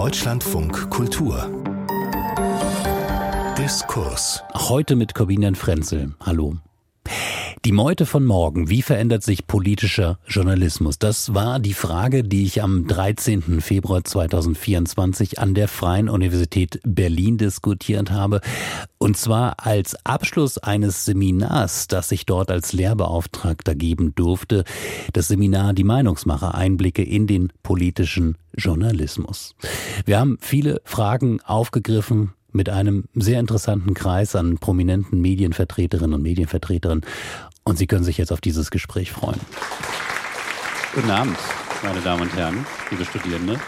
Deutschlandfunk Kultur Diskurs. Heute mit Corbinian Frenzel. Hallo. Die Meute von morgen. Wie verändert sich politischer Journalismus? Das war die Frage, die ich am 13. Februar 2024 an der Freien Universität Berlin diskutiert habe. Und zwar als Abschluss eines Seminars, das ich dort als Lehrbeauftragter geben durfte. Das Seminar Die Meinungsmacher Einblicke in den politischen Journalismus. Wir haben viele Fragen aufgegriffen, mit einem sehr interessanten Kreis an prominenten Medienvertreterinnen und Medienvertretern. Und Sie können sich jetzt auf dieses Gespräch freuen. Guten Abend, meine Damen und Herren, liebe Studierende.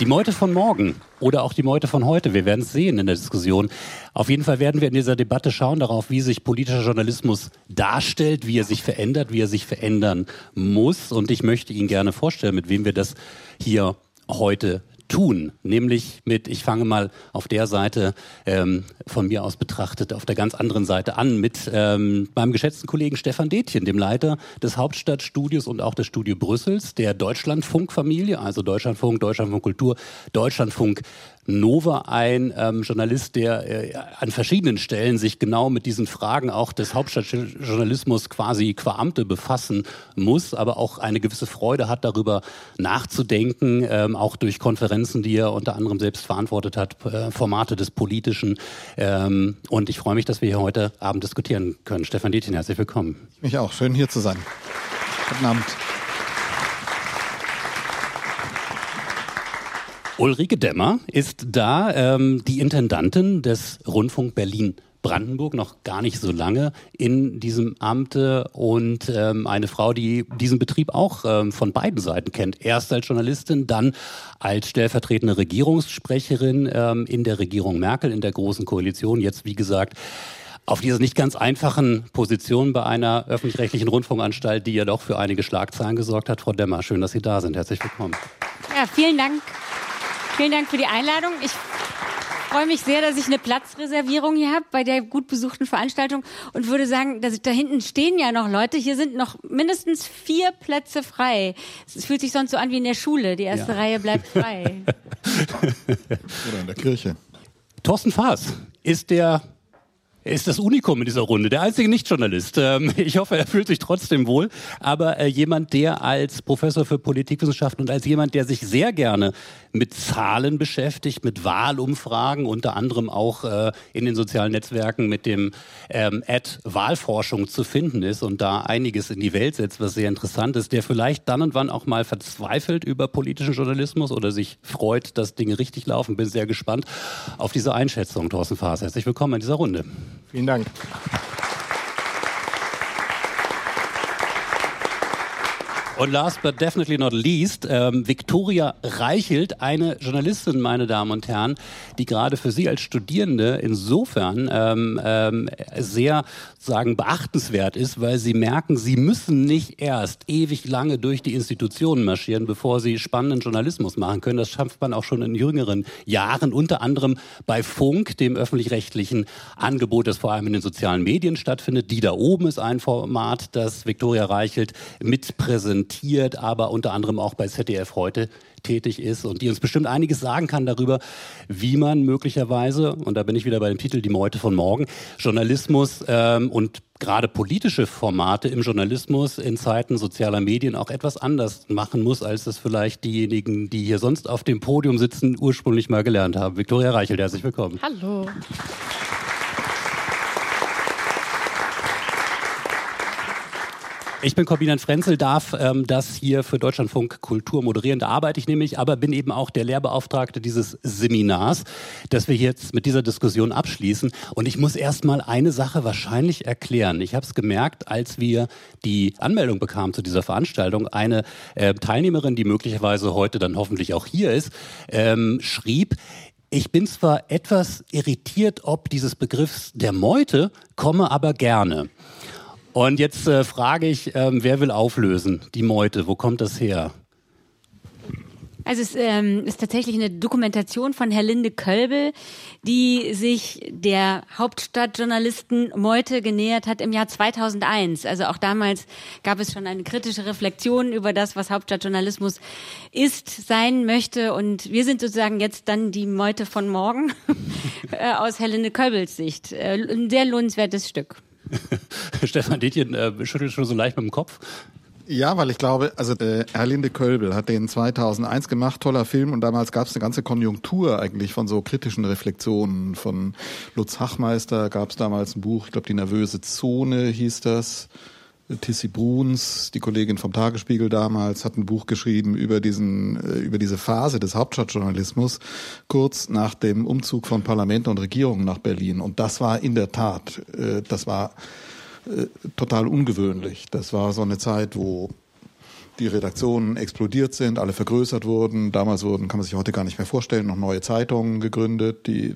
Die Meute von morgen oder auch die Meute von heute, wir werden es sehen in der Diskussion. Auf jeden Fall werden wir in dieser Debatte schauen darauf, wie sich politischer Journalismus darstellt, wie er sich verändert, wie er sich verändern muss. Und ich möchte Ihnen gerne vorstellen, mit wem wir das hier heute tun, nämlich mit, ich fange mal auf der Seite ähm, von mir aus betrachtet, auf der ganz anderen Seite an, mit ähm, meinem geschätzten Kollegen Stefan Detjen, dem Leiter des Hauptstadtstudios und auch des Studio Brüssels, der Deutschlandfunk-Familie, also Deutschlandfunk, Deutschlandfunk Kultur, Deutschlandfunk Nova ein ähm, Journalist, der äh, an verschiedenen Stellen sich genau mit diesen Fragen auch des Hauptstadtjournalismus quasi qua Amte befassen muss, aber auch eine gewisse Freude hat, darüber nachzudenken, ähm, auch durch Konferenzen, die er unter anderem selbst verantwortet hat, äh, Formate des Politischen. Ähm, und ich freue mich, dass wir hier heute Abend diskutieren können. Stefan Dietjen, herzlich willkommen. Ich mich auch. Schön hier zu sein. Guten Abend. Ulrike Demmer ist da, ähm, die Intendantin des Rundfunk Berlin. Brandenburg noch gar nicht so lange in diesem Amte und ähm, eine Frau, die diesen Betrieb auch ähm, von beiden Seiten kennt. Erst als Journalistin, dann als stellvertretende Regierungssprecherin ähm, in der Regierung Merkel, in der Großen Koalition. Jetzt, wie gesagt, auf dieser nicht ganz einfachen Position bei einer öffentlich-rechtlichen Rundfunkanstalt, die ja doch für einige Schlagzeilen gesorgt hat. Frau Demmer, schön, dass Sie da sind. Herzlich willkommen. Ja, vielen Dank Vielen Dank für die Einladung. Ich freue mich sehr, dass ich eine Platzreservierung hier habe bei der gut besuchten Veranstaltung und würde sagen, dass da hinten stehen ja noch Leute. Hier sind noch mindestens vier Plätze frei. Es fühlt sich sonst so an wie in der Schule. Die erste ja. Reihe bleibt frei. Oder in der Kirche. Thorsten Faas ist der er ist das Unikum in dieser Runde, der einzige Nichtjournalist. Ähm, ich hoffe, er fühlt sich trotzdem wohl. Aber äh, jemand, der als Professor für Politikwissenschaften und als jemand, der sich sehr gerne mit Zahlen beschäftigt, mit Wahlumfragen, unter anderem auch äh, in den sozialen Netzwerken mit dem ähm, Ad Wahlforschung zu finden ist und da einiges in die Welt setzt, was sehr interessant ist, der vielleicht dann und wann auch mal verzweifelt über politischen Journalismus oder sich freut, dass Dinge richtig laufen. Bin sehr gespannt auf diese Einschätzung, Thorsten Faas. Herzlich willkommen in dieser Runde. Vielen Dank. Und last but definitely not least, ähm, Viktoria Reichelt, eine Journalistin, meine Damen und Herren, die gerade für Sie als Studierende insofern ähm, ähm, sehr sagen beachtenswert ist, weil Sie merken, Sie müssen nicht erst ewig lange durch die Institutionen marschieren, bevor Sie spannenden Journalismus machen können. Das schafft man auch schon in jüngeren Jahren, unter anderem bei Funk, dem öffentlich-rechtlichen Angebot, das vor allem in den sozialen Medien stattfindet. Die da oben ist ein Format, das Viktoria Reichelt mitpräsentiert präsentiert, aber unter anderem auch bei ZDF heute tätig ist und die uns bestimmt einiges sagen kann darüber, wie man möglicherweise, und da bin ich wieder bei dem Titel Die Meute von morgen, Journalismus ähm, und gerade politische Formate im Journalismus in Zeiten sozialer Medien auch etwas anders machen muss, als das vielleicht diejenigen, die hier sonst auf dem Podium sitzen, ursprünglich mal gelernt haben. Viktoria Reichel, herzlich willkommen. Hallo. Ich bin Corbinian Frenzel, darf ähm, das hier für Deutschlandfunk Kultur moderieren. Da arbeite ich nämlich, aber bin eben auch der Lehrbeauftragte dieses Seminars, das wir jetzt mit dieser Diskussion abschließen. Und ich muss erst mal eine Sache wahrscheinlich erklären. Ich habe es gemerkt, als wir die Anmeldung bekamen zu dieser Veranstaltung. Eine äh, Teilnehmerin, die möglicherweise heute dann hoffentlich auch hier ist, ähm, schrieb, ich bin zwar etwas irritiert ob dieses Begriffs der Meute, komme aber gerne. Und jetzt äh, frage ich, ähm, wer will auflösen? Die Meute, wo kommt das her? Also es ähm, ist tatsächlich eine Dokumentation von Herlinde Kölbel, die sich der Hauptstadtjournalisten Meute genähert hat im Jahr 2001. Also auch damals gab es schon eine kritische Reflexion über das, was Hauptstadtjournalismus ist, sein möchte. Und wir sind sozusagen jetzt dann die Meute von morgen äh, aus Herlinde Kölbels Sicht. Äh, ein sehr lohnenswertes Stück. Stefan Detjen äh, schüttelt schon so leicht mit dem Kopf. Ja, weil ich glaube, also äh, Erlinde Kölbel hat den 2001 gemacht, toller Film und damals gab es eine ganze Konjunktur eigentlich von so kritischen Reflexionen. Von Lutz Hachmeister gab es damals ein Buch, ich glaube die nervöse Zone hieß das. Tissi Bruns, die Kollegin vom Tagesspiegel damals, hat ein Buch geschrieben über diesen, äh, über diese Phase des Hauptstadtjournalismus kurz nach dem Umzug von Parlament und Regierung nach Berlin. Und das war in der Tat, äh, das war äh, total ungewöhnlich. Das war so eine Zeit, wo die Redaktionen explodiert sind, alle vergrößert wurden. Damals wurden, kann man sich heute gar nicht mehr vorstellen, noch neue Zeitungen gegründet, die äh,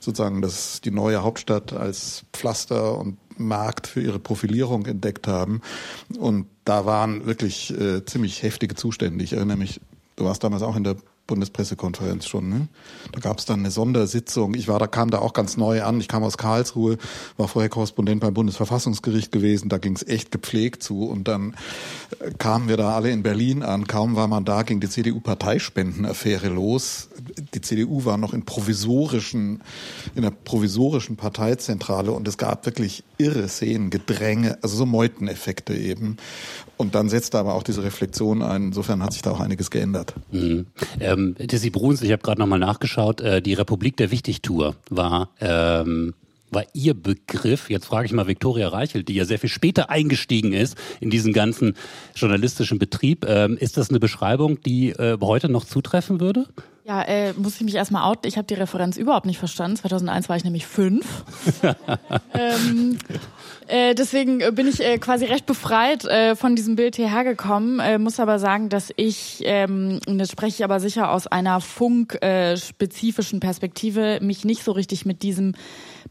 sozusagen das, die neue Hauptstadt als Pflaster und Markt für ihre Profilierung entdeckt haben. Und da waren wirklich äh, ziemlich heftige Zustände. Ich erinnere mich, du warst damals auch in der Bundespressekonferenz schon. Ne? Da gab es dann eine Sondersitzung. Ich war da, kam da auch ganz neu an. Ich kam aus Karlsruhe, war vorher Korrespondent beim Bundesverfassungsgericht gewesen. Da ging es echt gepflegt zu. Und dann äh, kamen wir da alle in Berlin an. Kaum war man da, ging die CDU-Parteispendenaffäre los. Die CDU war noch in provisorischen, in der provisorischen Parteizentrale und es gab wirklich irre Szenen, Gedränge, also so Meuteneffekte eben. Und dann setzte aber auch diese Reflexion ein. Insofern hat sich da auch einiges geändert. Mhm. Ähm, Dizzy Bruns, ich habe gerade nochmal nachgeschaut, äh, die Republik der Wichtigtour war ähm, war Ihr Begriff. Jetzt frage ich mal Viktoria Reichelt, die ja sehr viel später eingestiegen ist in diesen ganzen journalistischen Betrieb. Ähm, ist das eine Beschreibung, die äh, heute noch zutreffen würde? Ja, äh, muss ich mich erstmal outen. Ich habe die Referenz überhaupt nicht verstanden. 2001 war ich nämlich fünf. ähm, äh, deswegen bin ich äh, quasi recht befreit äh, von diesem Bild hierher gekommen. Äh, muss aber sagen, dass ich, ähm, und das spreche ich aber sicher aus einer funkspezifischen Perspektive, mich nicht so richtig mit diesem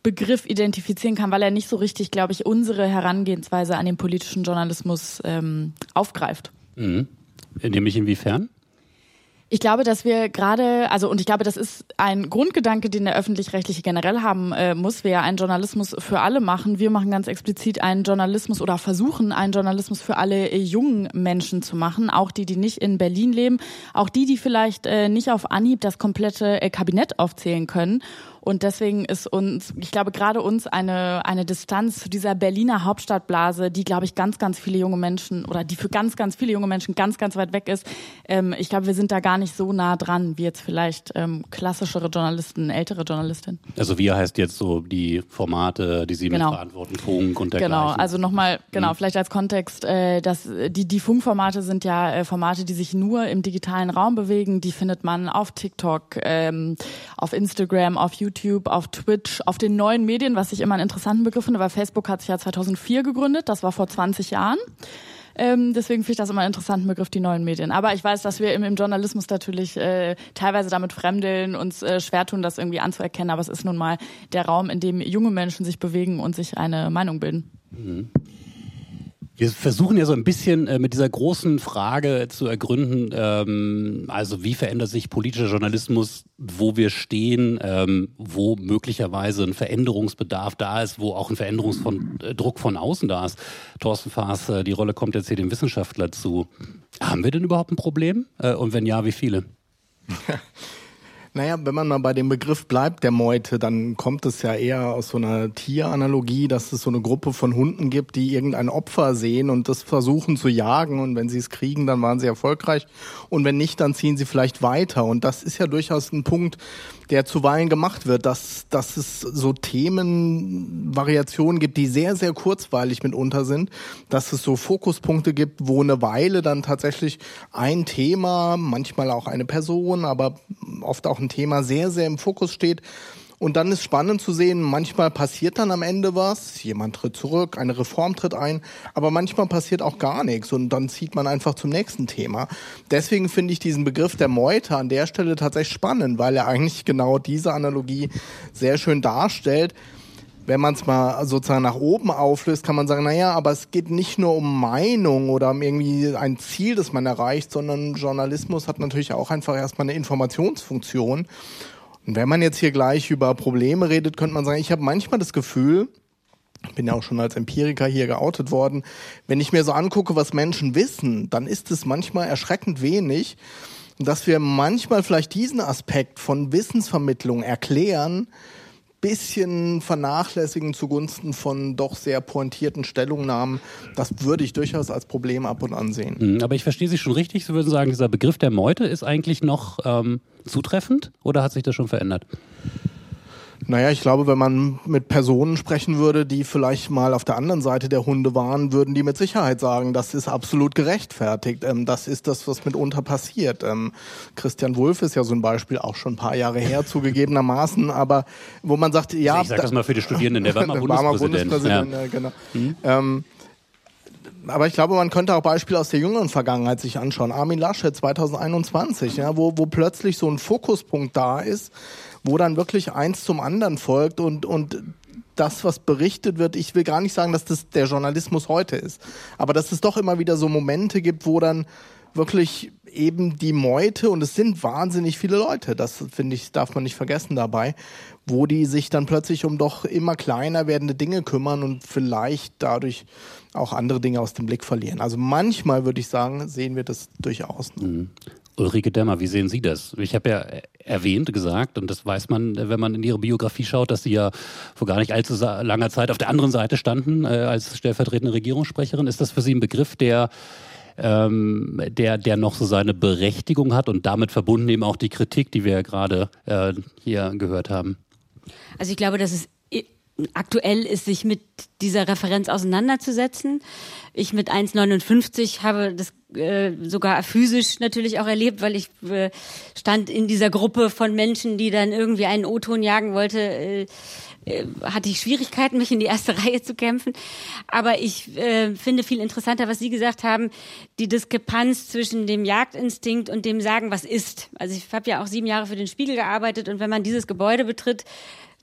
Begriff identifizieren kann, weil er nicht so richtig, glaube ich, unsere Herangehensweise an den politischen Journalismus ähm, aufgreift. Mhm. Nämlich inwiefern? Ich glaube, dass wir gerade, also und ich glaube, das ist ein Grundgedanke, den der öffentlich-rechtliche generell haben äh, muss. Wir ja einen Journalismus für alle machen. Wir machen ganz explizit einen Journalismus oder versuchen einen Journalismus für alle äh, jungen Menschen zu machen, auch die, die nicht in Berlin leben, auch die, die vielleicht äh, nicht auf Anhieb das komplette äh, Kabinett aufzählen können. Und deswegen ist uns, ich glaube, gerade uns eine, eine Distanz zu dieser Berliner Hauptstadtblase, die, glaube ich, ganz, ganz viele junge Menschen oder die für ganz, ganz viele junge Menschen ganz, ganz weit weg ist. Ähm, ich glaube, wir sind da gar nicht so nah dran, wie jetzt vielleicht ähm, klassischere Journalisten, ältere Journalistinnen. Also wir heißt jetzt so die Formate, die Sie genau. mitverantworten, Funk und dergleichen. Genau, also nochmal, genau, mhm. vielleicht als Kontext, äh, dass die, die Funkformate sind ja äh, Formate, die sich nur im digitalen Raum bewegen. Die findet man auf TikTok, ähm, auf Instagram, auf YouTube YouTube, auf Twitch, auf den neuen Medien, was ich immer einen interessanten Begriff finde, weil Facebook hat sich ja 2004 gegründet, das war vor 20 Jahren. Ähm, deswegen finde ich das immer einen interessanten Begriff, die neuen Medien. Aber ich weiß, dass wir im, im Journalismus natürlich äh, teilweise damit fremdeln, uns äh, schwer tun, das irgendwie anzuerkennen. Aber es ist nun mal der Raum, in dem junge Menschen sich bewegen und sich eine Meinung bilden. Mhm. Wir versuchen ja so ein bisschen äh, mit dieser großen Frage zu ergründen, ähm, also wie verändert sich politischer Journalismus, wo wir stehen, ähm, wo möglicherweise ein Veränderungsbedarf da ist, wo auch ein Veränderungsdruck von außen da ist. Thorsten Faas, äh, die Rolle kommt jetzt hier dem Wissenschaftler zu. Haben wir denn überhaupt ein Problem? Äh, und wenn ja, wie viele? Naja, wenn man mal bei dem Begriff bleibt, der Meute, dann kommt es ja eher aus so einer Tieranalogie, dass es so eine Gruppe von Hunden gibt, die irgendein Opfer sehen und das versuchen zu jagen. Und wenn sie es kriegen, dann waren sie erfolgreich. Und wenn nicht, dann ziehen sie vielleicht weiter. Und das ist ja durchaus ein Punkt, der zuweilen gemacht wird, dass, dass es so Themenvariationen gibt, die sehr, sehr kurzweilig mitunter sind, dass es so Fokuspunkte gibt, wo eine Weile dann tatsächlich ein Thema, manchmal auch eine Person, aber oft auch ein Thema sehr, sehr im Fokus steht und dann ist spannend zu sehen, manchmal passiert dann am Ende was, jemand tritt zurück, eine Reform tritt ein, aber manchmal passiert auch gar nichts und dann zieht man einfach zum nächsten Thema. Deswegen finde ich diesen Begriff der Meute an der Stelle tatsächlich spannend, weil er eigentlich genau diese Analogie sehr schön darstellt wenn man es mal sozusagen nach oben auflöst, kann man sagen, naja, aber es geht nicht nur um Meinung oder um irgendwie ein Ziel, das man erreicht, sondern Journalismus hat natürlich auch einfach erstmal eine Informationsfunktion. Und wenn man jetzt hier gleich über Probleme redet, könnte man sagen, ich habe manchmal das Gefühl, bin ja auch schon als Empiriker hier geoutet worden, wenn ich mir so angucke, was Menschen wissen, dann ist es manchmal erschreckend wenig. Dass wir manchmal vielleicht diesen Aspekt von Wissensvermittlung erklären, bisschen vernachlässigen zugunsten von doch sehr pointierten Stellungnahmen, das würde ich durchaus als Problem ab und an sehen. Mhm, aber ich verstehe Sie schon richtig. Sie würden sagen, dieser Begriff der Meute ist eigentlich noch ähm, zutreffend oder hat sich das schon verändert? Naja, ich glaube, wenn man mit Personen sprechen würde, die vielleicht mal auf der anderen Seite der Hunde waren, würden die mit Sicherheit sagen, das ist absolut gerechtfertigt. Ähm, das ist das, was mitunter passiert. Ähm, Christian Wulff ist ja so ein Beispiel auch schon ein paar Jahre her zugegebenermaßen, aber wo man sagt, ja. Ich sag das mal für die Studierenden, der war mal Bundespräsident. Bundespräsident ja. ja genau. Mhm. Ähm, aber ich glaube, man könnte auch Beispiele aus der jüngeren Vergangenheit sich anschauen. Armin Laschet 2021, ja, wo, wo plötzlich so ein Fokuspunkt da ist, wo dann wirklich eins zum anderen folgt und, und das, was berichtet wird, ich will gar nicht sagen, dass das der Journalismus heute ist, aber dass es doch immer wieder so Momente gibt, wo dann wirklich eben die Meute, und es sind wahnsinnig viele Leute, das finde ich, darf man nicht vergessen dabei, wo die sich dann plötzlich um doch immer kleiner werdende Dinge kümmern und vielleicht dadurch auch andere Dinge aus dem Blick verlieren. Also manchmal würde ich sagen, sehen wir das durchaus. Mhm. Ulrike Dämmer, wie sehen Sie das? Ich habe ja erwähnt, gesagt, und das weiß man, wenn man in Ihre Biografie schaut, dass Sie ja vor gar nicht allzu langer Zeit auf der anderen Seite standen äh, als stellvertretende Regierungssprecherin. Ist das für Sie ein Begriff, der ähm, der, der noch so seine Berechtigung hat und damit verbunden eben auch die Kritik, die wir ja gerade äh, hier gehört haben? Also ich glaube, dass es aktuell ist, sich mit dieser Referenz auseinanderzusetzen. Ich mit 1,59 habe das äh, sogar physisch natürlich auch erlebt, weil ich äh, stand in dieser Gruppe von Menschen, die dann irgendwie einen O-Ton jagen wollte. Äh, hatte ich Schwierigkeiten, mich in die erste Reihe zu kämpfen. Aber ich äh, finde viel interessanter, was Sie gesagt haben, die Diskrepanz zwischen dem Jagdinstinkt und dem Sagen, was ist. Also ich habe ja auch sieben Jahre für den Spiegel gearbeitet und wenn man dieses Gebäude betritt,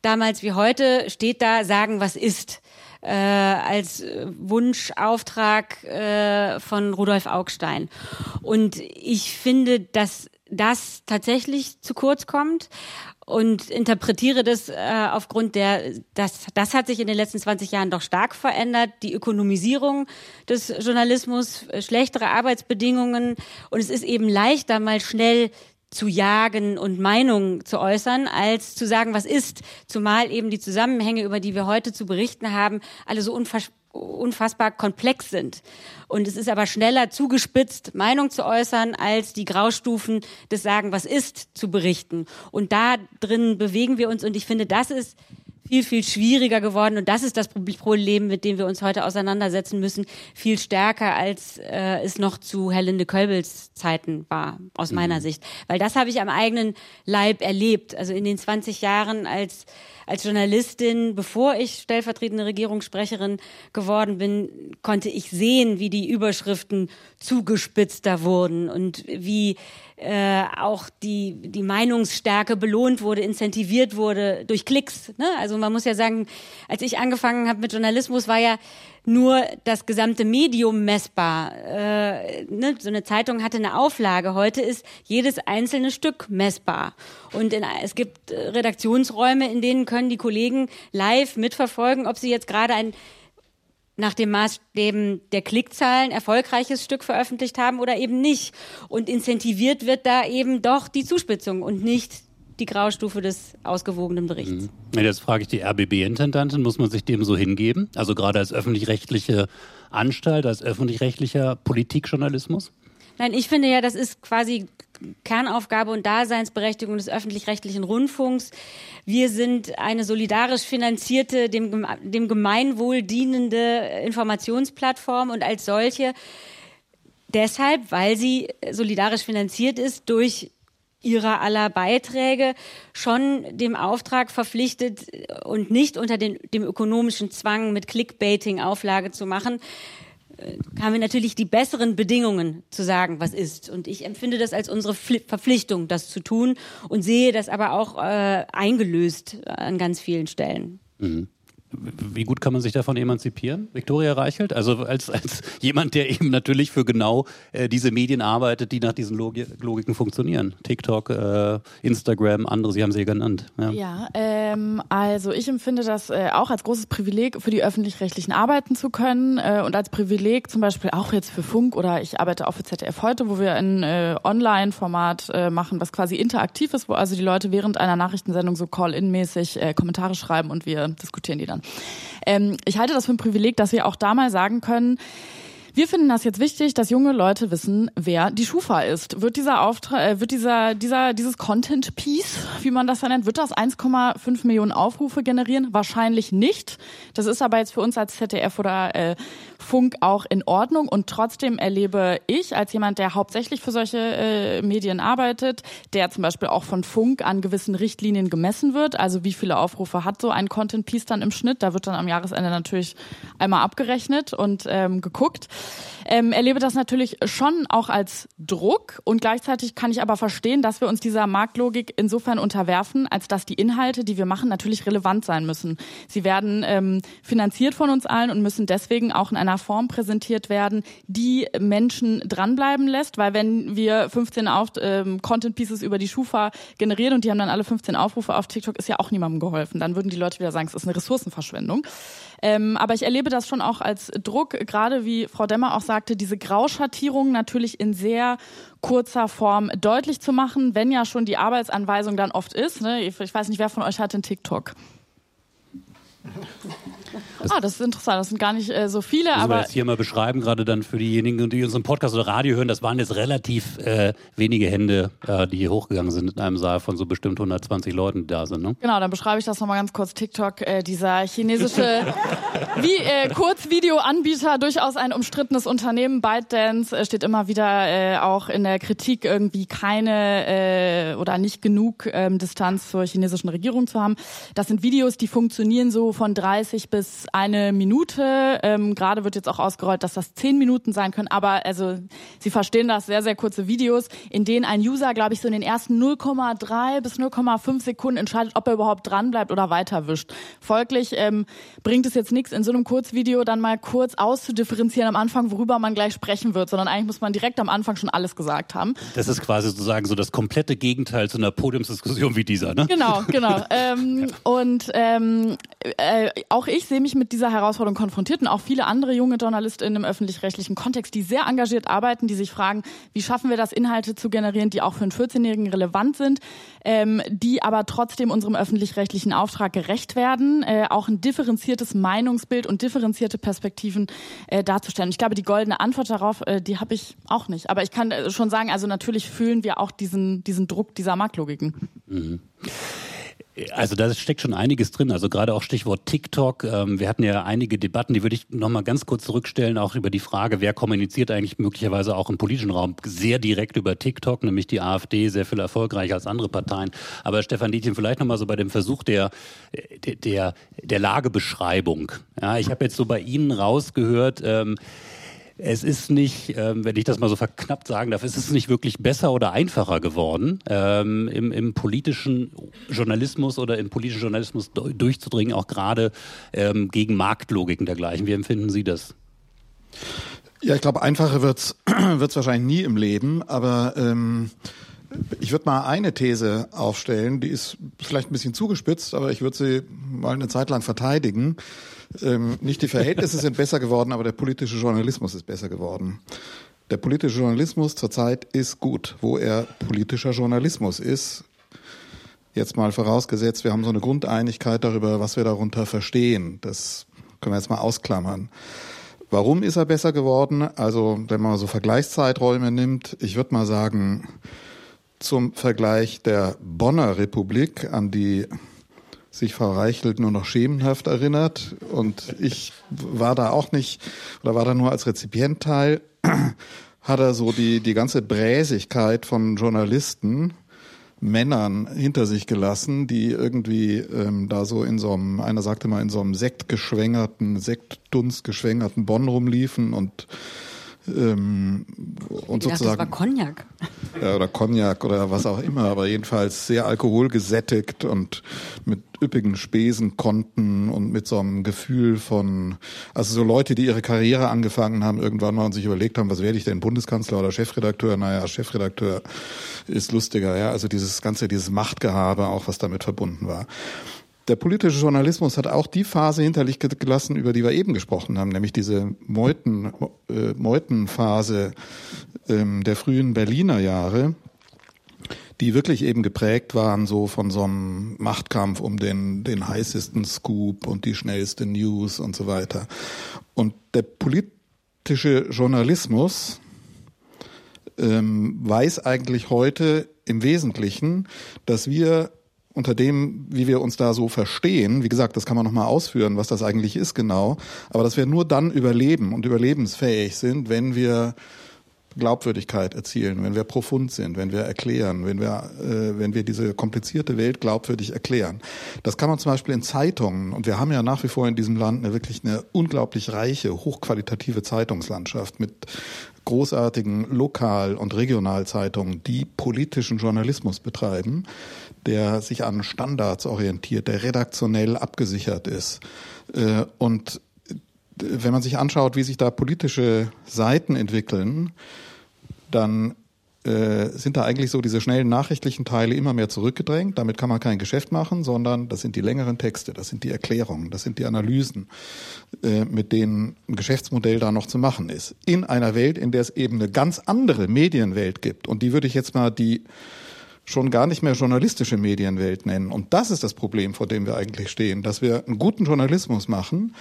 damals wie heute, steht da Sagen, was ist äh, als Wunschauftrag äh, von Rudolf Augstein. Und ich finde, dass das tatsächlich zu kurz kommt und interpretiere das äh, aufgrund der, das, das hat sich in den letzten 20 Jahren doch stark verändert, die Ökonomisierung des Journalismus, äh, schlechtere Arbeitsbedingungen. Und es ist eben leichter, mal schnell zu jagen und Meinungen zu äußern, als zu sagen, was ist, zumal eben die Zusammenhänge, über die wir heute zu berichten haben, alle so unfassbar komplex sind. Und es ist aber schneller zugespitzt, Meinung zu äußern, als die Graustufen des Sagen, was ist, zu berichten. Und da drin bewegen wir uns und ich finde, das ist viel, viel schwieriger geworden. Und das ist das Problem, mit dem wir uns heute auseinandersetzen müssen. Viel stärker, als äh, es noch zu Helene Kölbels Zeiten war, aus mhm. meiner Sicht. Weil das habe ich am eigenen Leib erlebt. Also in den 20 Jahren als als Journalistin, bevor ich stellvertretende Regierungssprecherin geworden bin, konnte ich sehen, wie die Überschriften zugespitzter wurden und wie äh, auch die, die Meinungsstärke belohnt wurde, incentiviert wurde durch Klicks. Ne? Also man muss ja sagen, als ich angefangen habe mit Journalismus, war ja nur das gesamte Medium messbar. Äh, ne? So eine Zeitung hatte eine Auflage. Heute ist jedes einzelne Stück messbar. Und in, es gibt Redaktionsräume, in denen können die Kollegen live mitverfolgen, ob sie jetzt gerade ein nach dem Maßstäben der Klickzahlen erfolgreiches Stück veröffentlicht haben oder eben nicht. Und incentiviert wird da eben doch die Zuspitzung und nicht die Graustufe des ausgewogenen Berichts. Mhm. Jetzt frage ich die RBB-Intendantin, muss man sich dem so hingeben? Also gerade als öffentlich-rechtliche Anstalt, als öffentlich-rechtlicher Politikjournalismus? Nein, ich finde ja, das ist quasi Kernaufgabe und Daseinsberechtigung des öffentlich-rechtlichen Rundfunks. Wir sind eine solidarisch finanzierte, dem, dem Gemeinwohl dienende Informationsplattform und als solche deshalb, weil sie solidarisch finanziert ist durch ihrer aller Beiträge schon dem Auftrag verpflichtet und nicht unter den, dem ökonomischen Zwang mit Clickbaiting Auflage zu machen, haben wir natürlich die besseren Bedingungen zu sagen, was ist. Und ich empfinde das als unsere Verpflichtung, das zu tun und sehe das aber auch äh, eingelöst an ganz vielen Stellen. Mhm. Wie gut kann man sich davon emanzipieren, Viktoria Reichelt? Also als, als jemand, der eben natürlich für genau äh, diese Medien arbeitet, die nach diesen Logi Logiken funktionieren. TikTok, äh, Instagram, andere, Sie haben sie genannt. Ja, ja ähm, also ich empfinde das äh, auch als großes Privileg, für die öffentlich-rechtlichen arbeiten zu können äh, und als Privileg zum Beispiel auch jetzt für Funk oder ich arbeite auch für ZDF heute, wo wir ein äh, Online-Format äh, machen, was quasi interaktiv ist, wo also die Leute während einer Nachrichtensendung so Call-in-mäßig Kommentare schreiben und wir diskutieren die dann. Ähm, ich halte das für ein Privileg, dass wir auch da mal sagen können, wir finden das jetzt wichtig, dass junge Leute wissen, wer die Schufa ist. Wird dieser Auftrag, äh, wird dieser, dieser, dieses Content Piece, wie man das ja nennt, wird das 1,5 Millionen Aufrufe generieren? Wahrscheinlich nicht. Das ist aber jetzt für uns als ZDF oder äh, Funk auch in Ordnung. Und trotzdem erlebe ich als jemand, der hauptsächlich für solche äh, Medien arbeitet, der zum Beispiel auch von Funk an gewissen Richtlinien gemessen wird. Also wie viele Aufrufe hat so ein Content Piece dann im Schnitt? Da wird dann am Jahresende natürlich einmal abgerechnet und ähm, geguckt ähm, erlebe das natürlich schon auch als Druck und gleichzeitig kann ich aber verstehen, dass wir uns dieser Marktlogik insofern unterwerfen, als dass die Inhalte, die wir machen, natürlich relevant sein müssen. Sie werden ähm, finanziert von uns allen und müssen deswegen auch in einer Form präsentiert werden, die Menschen dranbleiben lässt, weil wenn wir 15 auf, ähm, Content Pieces über die Schufa generieren und die haben dann alle 15 Aufrufe auf TikTok, ist ja auch niemandem geholfen. Dann würden die Leute wieder sagen, es ist eine Ressourcenverschwendung. Ähm, aber ich erlebe das schon auch als Druck, gerade wie Frau Demmer auch sagte, diese Grauschattierung natürlich in sehr kurzer Form deutlich zu machen, wenn ja schon die Arbeitsanweisung dann oft ist. Ne? Ich, ich weiß nicht, wer von euch hat den TikTok? Das ah, das ist interessant. Das sind gar nicht äh, so viele, aber. wir jetzt hier mal beschreiben, gerade dann für diejenigen, die unseren Podcast oder Radio hören, das waren jetzt relativ äh, wenige Hände, äh, die hier hochgegangen sind in einem Saal von so bestimmt 120 Leuten, die da sind. Ne? Genau, dann beschreibe ich das nochmal ganz kurz. TikTok, äh, dieser chinesische wie äh, Kurzvideoanbieter, durchaus ein umstrittenes Unternehmen. ByteDance äh, steht immer wieder auch in der Kritik, irgendwie keine oder nicht genug ähm, Distanz zur chinesischen Regierung zu haben. Das sind Videos, die funktionieren so von 30 bis eine Minute. Ähm, Gerade wird jetzt auch ausgerollt, dass das zehn Minuten sein können. Aber also Sie verstehen das, sehr, sehr kurze Videos, in denen ein User, glaube ich, so in den ersten 0,3 bis 0,5 Sekunden entscheidet, ob er überhaupt dran bleibt oder weiterwischt. Folglich ähm, bringt es jetzt nichts, in so einem Kurzvideo dann mal kurz auszudifferenzieren am Anfang, worüber man gleich sprechen wird, sondern eigentlich muss man direkt am Anfang schon alles gesagt haben. Das ist quasi sozusagen so das komplette Gegenteil zu einer Podiumsdiskussion wie dieser, ne? Genau, genau. ähm, ja. Und ähm, äh, auch ich sehe mich mit dieser Herausforderung konfrontiert und auch viele andere junge JournalistInnen im öffentlich-rechtlichen Kontext, die sehr engagiert arbeiten, die sich fragen, wie schaffen wir das, Inhalte zu generieren, die auch für einen 14-Jährigen relevant sind, ähm, die aber trotzdem unserem öffentlich-rechtlichen Auftrag gerecht werden, äh, auch ein differenziertes Meinungsbild und differenzierte Perspektiven äh, darzustellen. Ich glaube, die goldene Antwort darauf, äh, die habe ich auch nicht. Aber ich kann äh, schon sagen, also natürlich fühlen wir auch diesen, diesen Druck dieser Marktlogiken. Mhm. Also da steckt schon einiges drin. Also gerade auch Stichwort TikTok. Ähm, wir hatten ja einige Debatten, die würde ich nochmal ganz kurz zurückstellen, auch über die Frage, wer kommuniziert eigentlich möglicherweise auch im politischen Raum sehr direkt über TikTok, nämlich die AfD, sehr viel erfolgreicher als andere Parteien. Aber Stefan Dietjen, vielleicht nochmal so bei dem Versuch der, der, der Lagebeschreibung. Ja, ich habe jetzt so bei Ihnen rausgehört, ähm, es ist nicht, ähm, wenn ich das mal so verknappt sagen darf, es ist nicht wirklich besser oder einfacher geworden, ähm, im, im politischen Journalismus oder im politischen Journalismus durchzudringen, auch gerade ähm, gegen Marktlogiken dergleichen. Wie empfinden Sie das? Ja, ich glaube, einfacher wird's wird's wahrscheinlich nie im Leben, aber ähm, ich würde mal eine These aufstellen, die ist vielleicht ein bisschen zugespitzt, aber ich würde sie mal eine Zeit lang verteidigen. Ähm, nicht die Verhältnisse sind besser geworden, aber der politische Journalismus ist besser geworden. Der politische Journalismus zurzeit ist gut. Wo er politischer Journalismus ist, jetzt mal vorausgesetzt, wir haben so eine Grundeinigkeit darüber, was wir darunter verstehen. Das können wir jetzt mal ausklammern. Warum ist er besser geworden? Also, wenn man so Vergleichszeiträume nimmt, ich würde mal sagen, zum Vergleich der Bonner Republik, an die sich Frau Reichelt nur noch schemenhaft erinnert. Und ich war da auch nicht, oder war da nur als Rezipient teil, hat er so die, die ganze Bräsigkeit von Journalisten, Männern hinter sich gelassen, die irgendwie ähm, da so in so einem, einer sagte mal, in so einem sektgeschwängerten, Sektdunst geschwängerten Bonn rumliefen und Ähm, und ich sozusagen. Dachte, das war Cognac. Ja, oder Cognac oder was auch immer, aber jedenfalls sehr alkoholgesättigt und mit üppigen Spesenkonten und mit so einem Gefühl von, also so Leute, die ihre Karriere angefangen haben irgendwann mal und sich überlegt haben, was werde ich denn, Bundeskanzler oder Chefredakteur? Naja, Chefredakteur ist lustiger, ja, also dieses ganze, dieses Machtgehabe auch, was damit verbunden war. Der politische Journalismus hat auch die Phase hinterlich gelassen, über die wir eben gesprochen haben, nämlich diese Meuten, äh, Meutenphase ähm, der frühen Berliner Jahre, die wirklich eben geprägt waren so von so einem Machtkampf um den, den heißesten Scoop und die schnellste News und so weiter. Und der politische Journalismus ähm, weiß eigentlich heute im Wesentlichen, dass wir unter dem, wie wir uns da so verstehen, wie gesagt, das kann man nochmal ausführen, was das eigentlich ist genau, aber dass wir nur dann überleben und überlebensfähig sind, wenn wir Glaubwürdigkeit erzielen, wenn wir profund sind, wenn wir erklären, wenn wir, äh, wenn wir diese komplizierte Welt glaubwürdig erklären. Das kann man zum Beispiel in Zeitungen, und wir haben ja nach wie vor in diesem Land eine wirklich eine unglaublich reiche, hochqualitative Zeitungslandschaft mit großartigen Lokal- und Regionalzeitungen, die politischen Journalismus betreiben, der sich an Standards orientiert, der redaktionell abgesichert ist. Äh, und wenn man sich anschaut, wie sich da politische Seiten entwickeln, dann äh, sind da eigentlich so diese schnellen nachrichtlichen Teile immer mehr zurückgedrängt. Damit kann man kein Geschäft machen, sondern das sind die längeren Texte, das sind die Erklärungen, das sind die Analysen, äh, mit denen ein Geschäftsmodell da noch zu machen ist. In einer Welt, in der es eben eine ganz andere Medienwelt gibt. Und die würde ich jetzt mal die schon gar nicht mehr journalistische Medienwelt nennen. Und das ist das Problem, vor dem wir eigentlich stehen, dass wir einen guten Journalismus machen,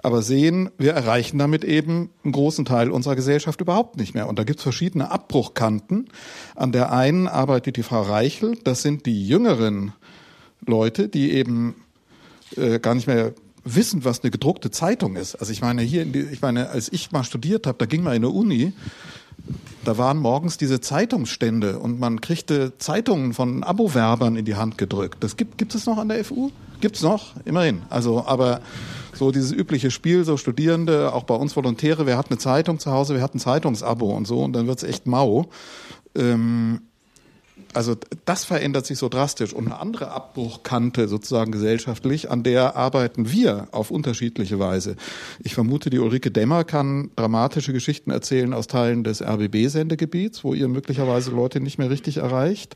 aber sehen, wir erreichen damit eben einen großen Teil unserer Gesellschaft überhaupt nicht mehr. Und da gibt es verschiedene Abbruchkanten. An der einen arbeitet die Frau Reichel, das sind die jüngeren Leute, die eben äh, gar nicht mehr wissen, was eine gedruckte Zeitung ist. Also ich meine, hier, die, ich meine, als ich mal studiert habe, da ging man in eine Uni, da waren morgens diese Zeitungsstände und man kriegte Zeitungen von Abo-Werbern in die Hand gedrückt. Das gibt, gibt es noch an der FU? Gibt's noch? Immerhin. Also, aber so dieses übliche Spiel, so Studierende, auch bei uns Volontäre, wer hat eine Zeitung zu Hause, wer hat ein Zeitungsabo und so, und dann wird's echt mau. Ähm, also das verändert sich so drastisch. Und eine andere Abbruchkante sozusagen gesellschaftlich, an der arbeiten wir auf unterschiedliche Weise. Ich vermute, die Ulrike Dämmer kann dramatische Geschichten erzählen aus Teilen des RBB-Sendegebiets, wo ihr möglicherweise Leute nicht mehr richtig erreicht.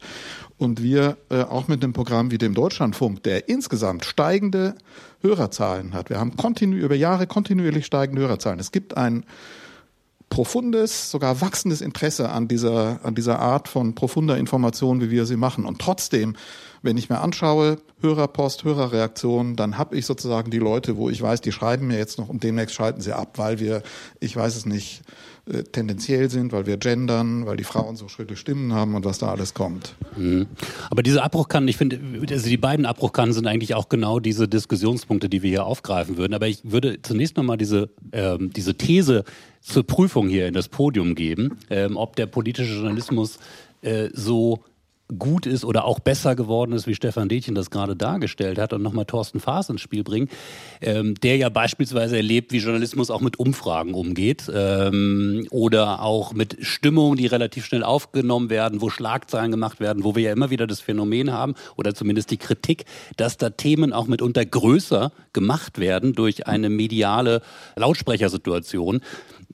Und wir äh, auch mit einem Programm wie dem Deutschlandfunk, der insgesamt steigende Hörerzahlen hat. Wir haben kontinu über Jahre kontinuierlich steigende Hörerzahlen. Es gibt ein profundes, sogar wachsendes Interesse an dieser, an dieser Art von profunder Information, wie wir sie machen. Und trotzdem, wenn ich mir anschaue, Hörerpost, Hörerreaktion, dann habe ich sozusagen die Leute, wo ich weiß, die schreiben mir jetzt noch und demnächst schalten sie ab, weil wir, ich weiß es nicht, äh, tendenziell sind, weil wir gendern, weil die Frauen so schrille Stimmen haben und was da alles kommt. Mhm. Aber diese Abbruchkanten, ich finde, also die beiden Abbruchkanten sind eigentlich auch genau diese Diskussionspunkte, die wir hier aufgreifen würden. Aber ich würde zunächst nochmal diese, ähm, diese These zur Prüfung hier in das Podium geben, ähm, ob der politische Journalismus äh, so gut ist oder auch besser geworden ist, wie Stefan Detjen das gerade dargestellt hat und nochmal Thorsten Faas ins Spiel bringen, ähm, der ja beispielsweise erlebt, wie Journalismus auch mit Umfragen umgeht ähm, oder auch mit Stimmungen, die relativ schnell aufgenommen werden, wo Schlagzeilen gemacht werden, wo wir ja immer wieder das Phänomen haben oder zumindest die Kritik, dass da Themen auch mitunter größer gemacht werden durch eine mediale Lautsprechersituation.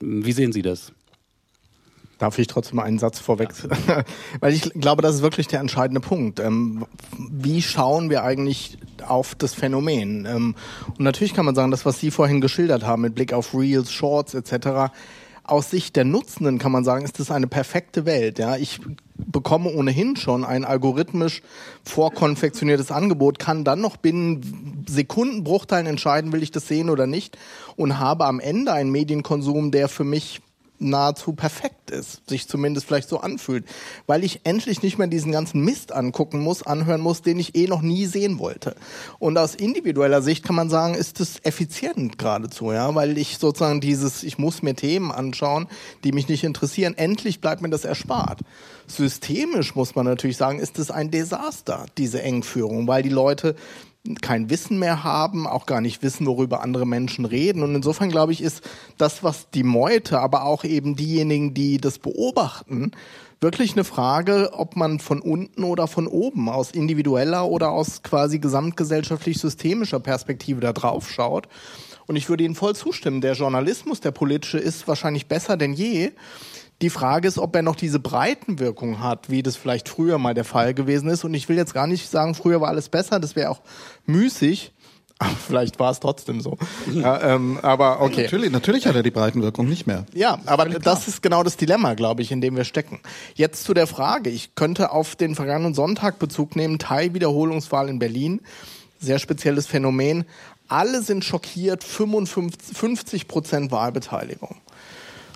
Wie sehen Sie das? Darf ich trotzdem einen Satz vorweg? Ja. Weil ich glaube, das ist wirklich der entscheidende Punkt. Ähm, wie schauen wir eigentlich auf das Phänomen? Ähm, und natürlich kann man sagen, das, was Sie vorhin geschildert haben mit Blick auf Reels, Shorts etc., aus Sicht der Nutzenden kann man sagen, ist das eine perfekte Welt. Ja, ich bekomme ohnehin schon ein algorithmisch vorkonfektioniertes Angebot, kann dann noch binnen Sekundenbruchteilen entscheiden, will ich das sehen oder nicht und habe am Ende einen Medienkonsum, der für mich nahezu perfekt ist, sich zumindest vielleicht so anfühlt, weil ich endlich nicht mehr diesen ganzen Mist angucken muss, anhören muss, den ich eh noch nie sehen wollte. Und aus individueller Sicht kann man sagen, ist es effizient geradezu, ja, weil ich sozusagen dieses, ich muss mir Themen anschauen, die mich nicht interessieren, endlich bleibt mir das erspart. Systemisch muss man natürlich sagen, ist es ein Desaster, diese Engführung, weil die Leute kein Wissen mehr haben, auch gar nicht wissen, worüber andere Menschen reden. Und insofern glaube ich, ist das, was die Meute, aber auch eben diejenigen, die das beobachten, wirklich eine Frage, ob man von unten oder von oben, aus individueller oder aus quasi gesamtgesellschaftlich systemischer Perspektive da drauf schaut. Und ich würde Ihnen voll zustimmen. Der Journalismus, der politische, ist wahrscheinlich besser denn je. Die Frage ist, ob er noch diese Breitenwirkung hat, wie das vielleicht früher mal der Fall gewesen ist. Und ich will jetzt gar nicht sagen, früher war alles besser, das wäre auch müßig. Aber vielleicht war es trotzdem so. Ja, ähm, aber okay. Natürlich, natürlich hat er die Breitenwirkung nicht mehr. Ja, aber das ist genau das Dilemma, glaube ich, in dem wir stecken. Jetzt zu der Frage. Ich könnte auf den vergangenen Sonntag Bezug nehmen, Teilwiederholungswahl in Berlin. Sehr spezielles Phänomen. Alle sind schockiert, 55, 50 Prozent Wahlbeteiligung.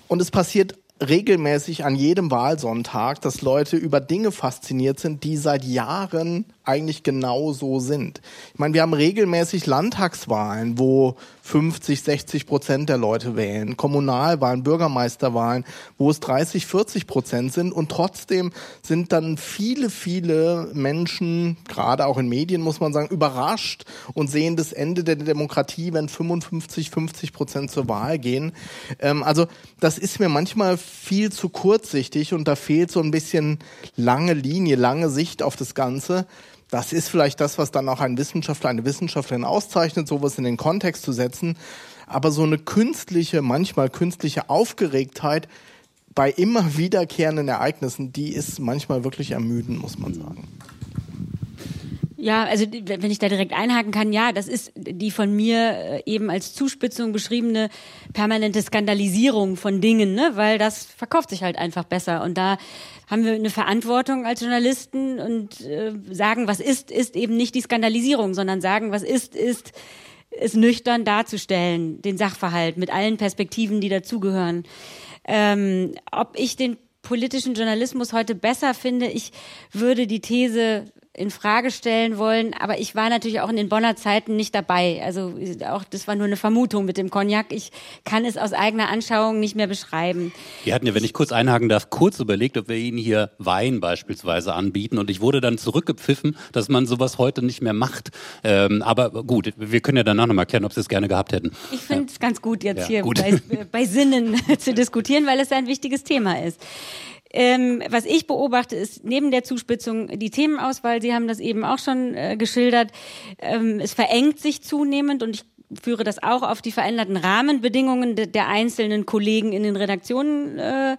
Und es passiert regelmäßig an jedem Wahlsonntag, dass Leute über Dinge fasziniert sind, die seit Jahren eigentlich genau so sind. Ich meine, wir haben regelmäßig Landtagswahlen, wo 50, 60 Prozent der Leute wählen, Kommunalwahlen, Bürgermeisterwahlen, wo es 30, 40 Prozent sind und trotzdem sind dann viele, viele Menschen, gerade auch in Medien muss man sagen, überrascht und sehen das Ende der Demokratie, wenn 55, 50 Prozent zur Wahl gehen. Ähm, also das ist mir manchmal viel zu kurzsichtig und da fehlt so ein bisschen lange Linie, lange Sicht auf das Ganze. Das ist vielleicht das, was dann auch ein Wissenschaftler, eine Wissenschaftlerin auszeichnet, sowas in den Kontext zu setzen. Aber so eine künstliche, manchmal künstliche Aufgeregtheit bei immer wiederkehrenden Ereignissen, die ist manchmal wirklich ermüdend, muss man sagen. Ja, also wenn ich da direkt einhaken kann, ja, das ist die von mir äh, eben als Zuspitzung beschriebene permanente Skandalisierung von Dingen, ne? weil das verkauft sich halt einfach besser. Und da haben wir eine Verantwortung als Journalisten und äh, sagen, was ist, ist eben nicht die Skandalisierung, sondern sagen, was ist, ist es nüchtern darzustellen, den Sachverhalt mit allen Perspektiven, die dazugehören. Ähm, ob ich den politischen Journalismus heute besser finde, ich würde die These in Frage stellen wollen, aber ich war natürlich auch in den Bonner Zeiten nicht dabei. Also auch das war nur eine Vermutung mit dem Cognac. Ich kann es aus eigener Anschauung nicht mehr beschreiben. Wir hatten ja, wenn ich kurz einhaken darf, kurz überlegt, ob wir Ihnen hier Wein beispielsweise anbieten und ich wurde dann zurückgepfiffen, dass man sowas heute nicht mehr macht. Ähm, aber gut, wir können ja danach nochmal klären, ob Sie es gerne gehabt hätten. Ich finde es ja. ganz gut, jetzt ja, hier gut. Bei, bei Sinnen zu diskutieren, weil es ein wichtiges Thema ist. Ähm, was ich beobachte, ist neben der Zuspitzung die Themenauswahl. Sie haben das eben auch schon äh, geschildert. Ähm, es verengt sich zunehmend und ich führe das auch auf die veränderten Rahmenbedingungen de der einzelnen Kollegen in den Redaktionen äh,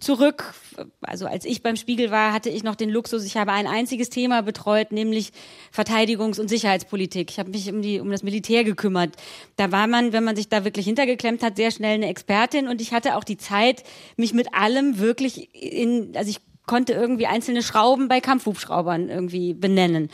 zurück. Also als ich beim Spiegel war, hatte ich noch den Luxus, ich habe ein einziges Thema betreut, nämlich Verteidigungs- und Sicherheitspolitik. Ich habe mich um, die, um das Militär gekümmert. Da war man, wenn man sich da wirklich hintergeklemmt hat, sehr schnell eine Expertin und ich hatte auch die Zeit, mich mit allem wirklich in, also ich konnte irgendwie einzelne Schrauben bei Kampfhubschraubern irgendwie benennen.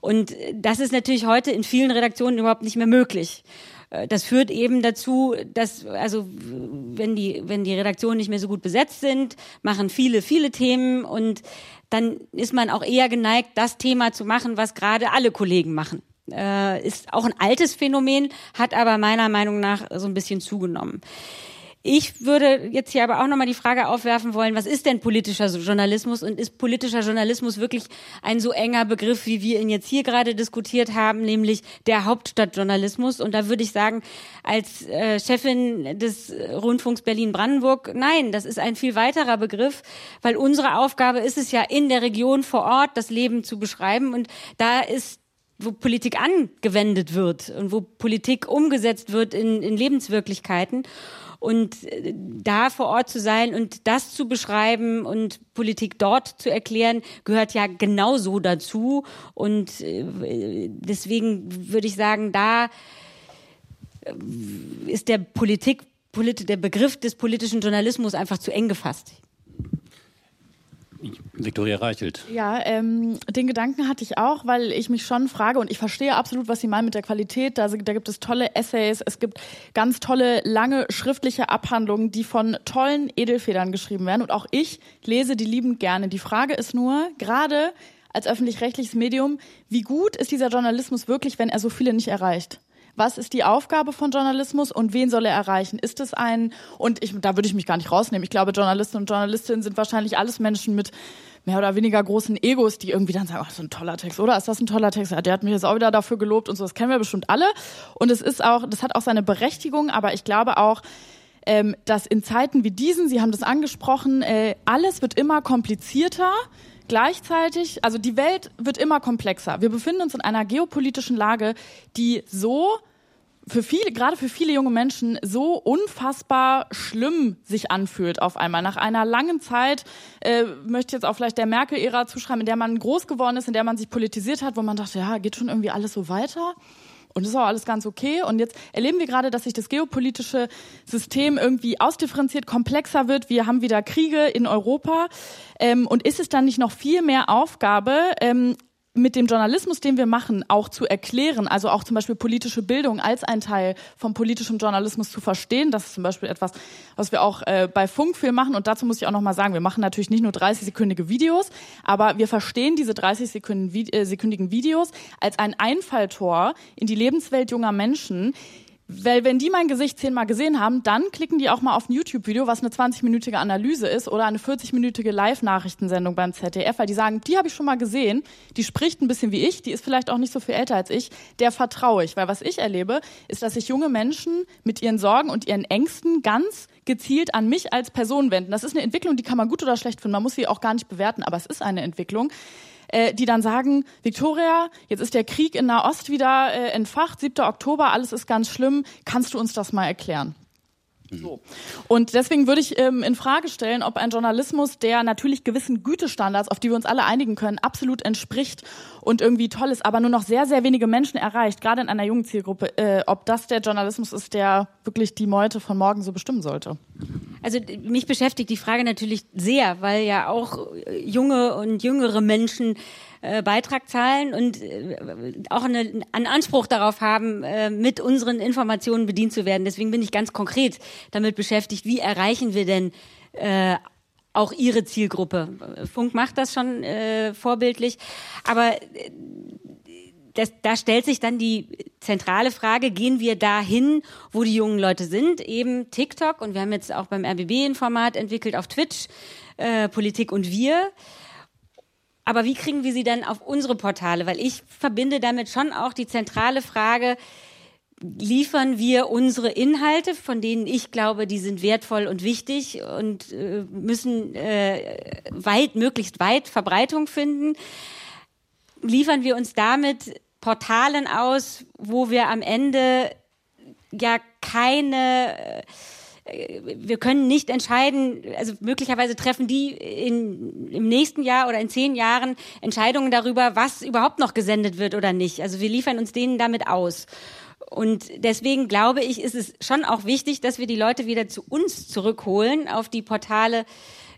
Und das ist natürlich heute in vielen Redaktionen überhaupt nicht mehr möglich. Äh, das führt eben dazu, dass, also, wenn die, wenn die Redaktionen nicht mehr so gut besetzt sind, machen viele, viele Themen und dann ist man auch eher geneigt, das Thema zu machen, was gerade alle Kollegen machen. Äh, ist auch ein altes Phänomen, hat aber meiner Meinung nach so ein bisschen zugenommen. Ich würde jetzt hier aber auch nochmal die Frage aufwerfen wollen, was ist denn politischer Journalismus und ist politischer Journalismus wirklich ein so enger Begriff, wie wir ihn jetzt hier gerade diskutiert haben, nämlich der Hauptstadtjournalismus? Und da würde ich sagen, als äh, Chefin des Rundfunks Berlin-Brandenburg, nein, das ist ein viel weiterer Begriff, weil unsere Aufgabe ist es ja, in der Region vor Ort das Leben zu beschreiben und da ist wo Politik angewendet wird und wo Politik umgesetzt wird in, in Lebenswirklichkeiten. Und äh, da vor Ort zu sein und das zu beschreiben und Politik dort zu erklären, gehört ja genauso dazu. Und äh, deswegen würde ich sagen, da äh, ist der Politik, der Begriff des politischen Journalismus einfach zu eng gefasst. Viktoria Reichelt. Ja, ähm, den Gedanken hatte ich auch, weil ich mich schon frage und ich verstehe absolut, was Sie meinen mit der Qualität. Da, da gibt es tolle Essays, es gibt ganz tolle, lange schriftliche Abhandlungen, die von tollen Edelfedern geschrieben werden. Und auch ich lese die liebend gerne. Die Frage ist nur, gerade als öffentlich-rechtliches Medium, wie gut ist dieser Journalismus wirklich, wenn er so viele nicht erreicht? Was ist die Aufgabe von Journalismus und wen soll er erreichen? Ist es ein, und ich, da würde ich mich gar nicht rausnehmen. Ich glaube, Journalisten und Journalistinnen sind wahrscheinlich alles Menschen mit mehr oder weniger großen Egos, die irgendwie dann sagen, oh, das ist ein toller Text, oder? Ist das ein toller Text? Ja, der hat mich jetzt auch wieder dafür gelobt und so, das kennen wir bestimmt alle. Und es ist auch, das hat auch seine Berechtigung, aber ich glaube auch, ähm, dass in Zeiten wie diesen, Sie haben das angesprochen, äh, alles wird immer komplizierter. Gleichzeitig, also die Welt wird immer komplexer. Wir befinden uns in einer geopolitischen Lage, die so für viele, gerade für viele junge Menschen so unfassbar schlimm sich anfühlt auf einmal. Nach einer langen Zeit, äh, möchte jetzt auch vielleicht der Merkel-Ära zuschreiben, in der man groß geworden ist, in der man sich politisiert hat, wo man dachte, ja, geht schon irgendwie alles so weiter. Und das ist auch alles ganz okay. Und jetzt erleben wir gerade, dass sich das geopolitische System irgendwie ausdifferenziert, komplexer wird. Wir haben wieder Kriege in Europa. Ähm, und ist es dann nicht noch viel mehr Aufgabe, ähm, mit dem Journalismus, den wir machen, auch zu erklären, also auch zum Beispiel politische Bildung als ein Teil vom politischen Journalismus zu verstehen. Das ist zum Beispiel etwas, was wir auch äh, bei Funk viel machen. Und dazu muss ich auch nochmal sagen, wir machen natürlich nicht nur 30-sekündige Videos, aber wir verstehen diese 30-sekündigen äh, Videos als ein Einfalltor in die Lebenswelt junger Menschen, weil wenn die mein Gesicht zehnmal gesehen haben, dann klicken die auch mal auf ein YouTube-Video, was eine 20-minütige Analyse ist oder eine 40-minütige Live-Nachrichtensendung beim ZDF, weil die sagen, die habe ich schon mal gesehen, die spricht ein bisschen wie ich, die ist vielleicht auch nicht so viel älter als ich, der vertraue ich. Weil was ich erlebe, ist, dass sich junge Menschen mit ihren Sorgen und ihren Ängsten ganz gezielt an mich als Person wenden. Das ist eine Entwicklung, die kann man gut oder schlecht finden, man muss sie auch gar nicht bewerten, aber es ist eine Entwicklung äh, die dann sagen, Victoria, jetzt ist der Krieg in Nahost wieder äh, entfacht, 7. Oktober, alles ist ganz schlimm, kannst du uns das mal erklären? So. Und deswegen würde ich ähm, in Frage stellen, ob ein Journalismus, der natürlich gewissen Gütestandards, auf die wir uns alle einigen können, absolut entspricht und irgendwie toll ist, aber nur noch sehr, sehr wenige Menschen erreicht, gerade in einer jungen Zielgruppe, äh, ob das der Journalismus ist, der wirklich die Meute von morgen so bestimmen sollte. Also mich beschäftigt die Frage natürlich sehr, weil ja auch junge und jüngere Menschen äh, Beitrag zahlen und äh, auch eine, einen Anspruch darauf haben, äh, mit unseren Informationen bedient zu werden. Deswegen bin ich ganz konkret damit beschäftigt, wie erreichen wir denn äh, auch ihre Zielgruppe. Funk macht das schon äh, vorbildlich, aber äh, das, da stellt sich dann die zentrale Frage, gehen wir dahin, wo die jungen Leute sind, eben TikTok und wir haben jetzt auch beim RBB ein Format entwickelt auf Twitch, äh, Politik und wir. Aber wie kriegen wir sie dann auf unsere Portale? Weil ich verbinde damit schon auch die zentrale Frage, liefern wir unsere Inhalte, von denen ich glaube, die sind wertvoll und wichtig und äh, müssen äh, weit, möglichst weit Verbreitung finden. Liefern wir uns damit Portalen aus, wo wir am Ende ja keine äh, wir können nicht entscheiden, also möglicherweise treffen die in, im nächsten Jahr oder in zehn Jahren Entscheidungen darüber, was überhaupt noch gesendet wird oder nicht. Also wir liefern uns denen damit aus. Und deswegen glaube ich, ist es schon auch wichtig, dass wir die Leute wieder zu uns zurückholen auf die Portale,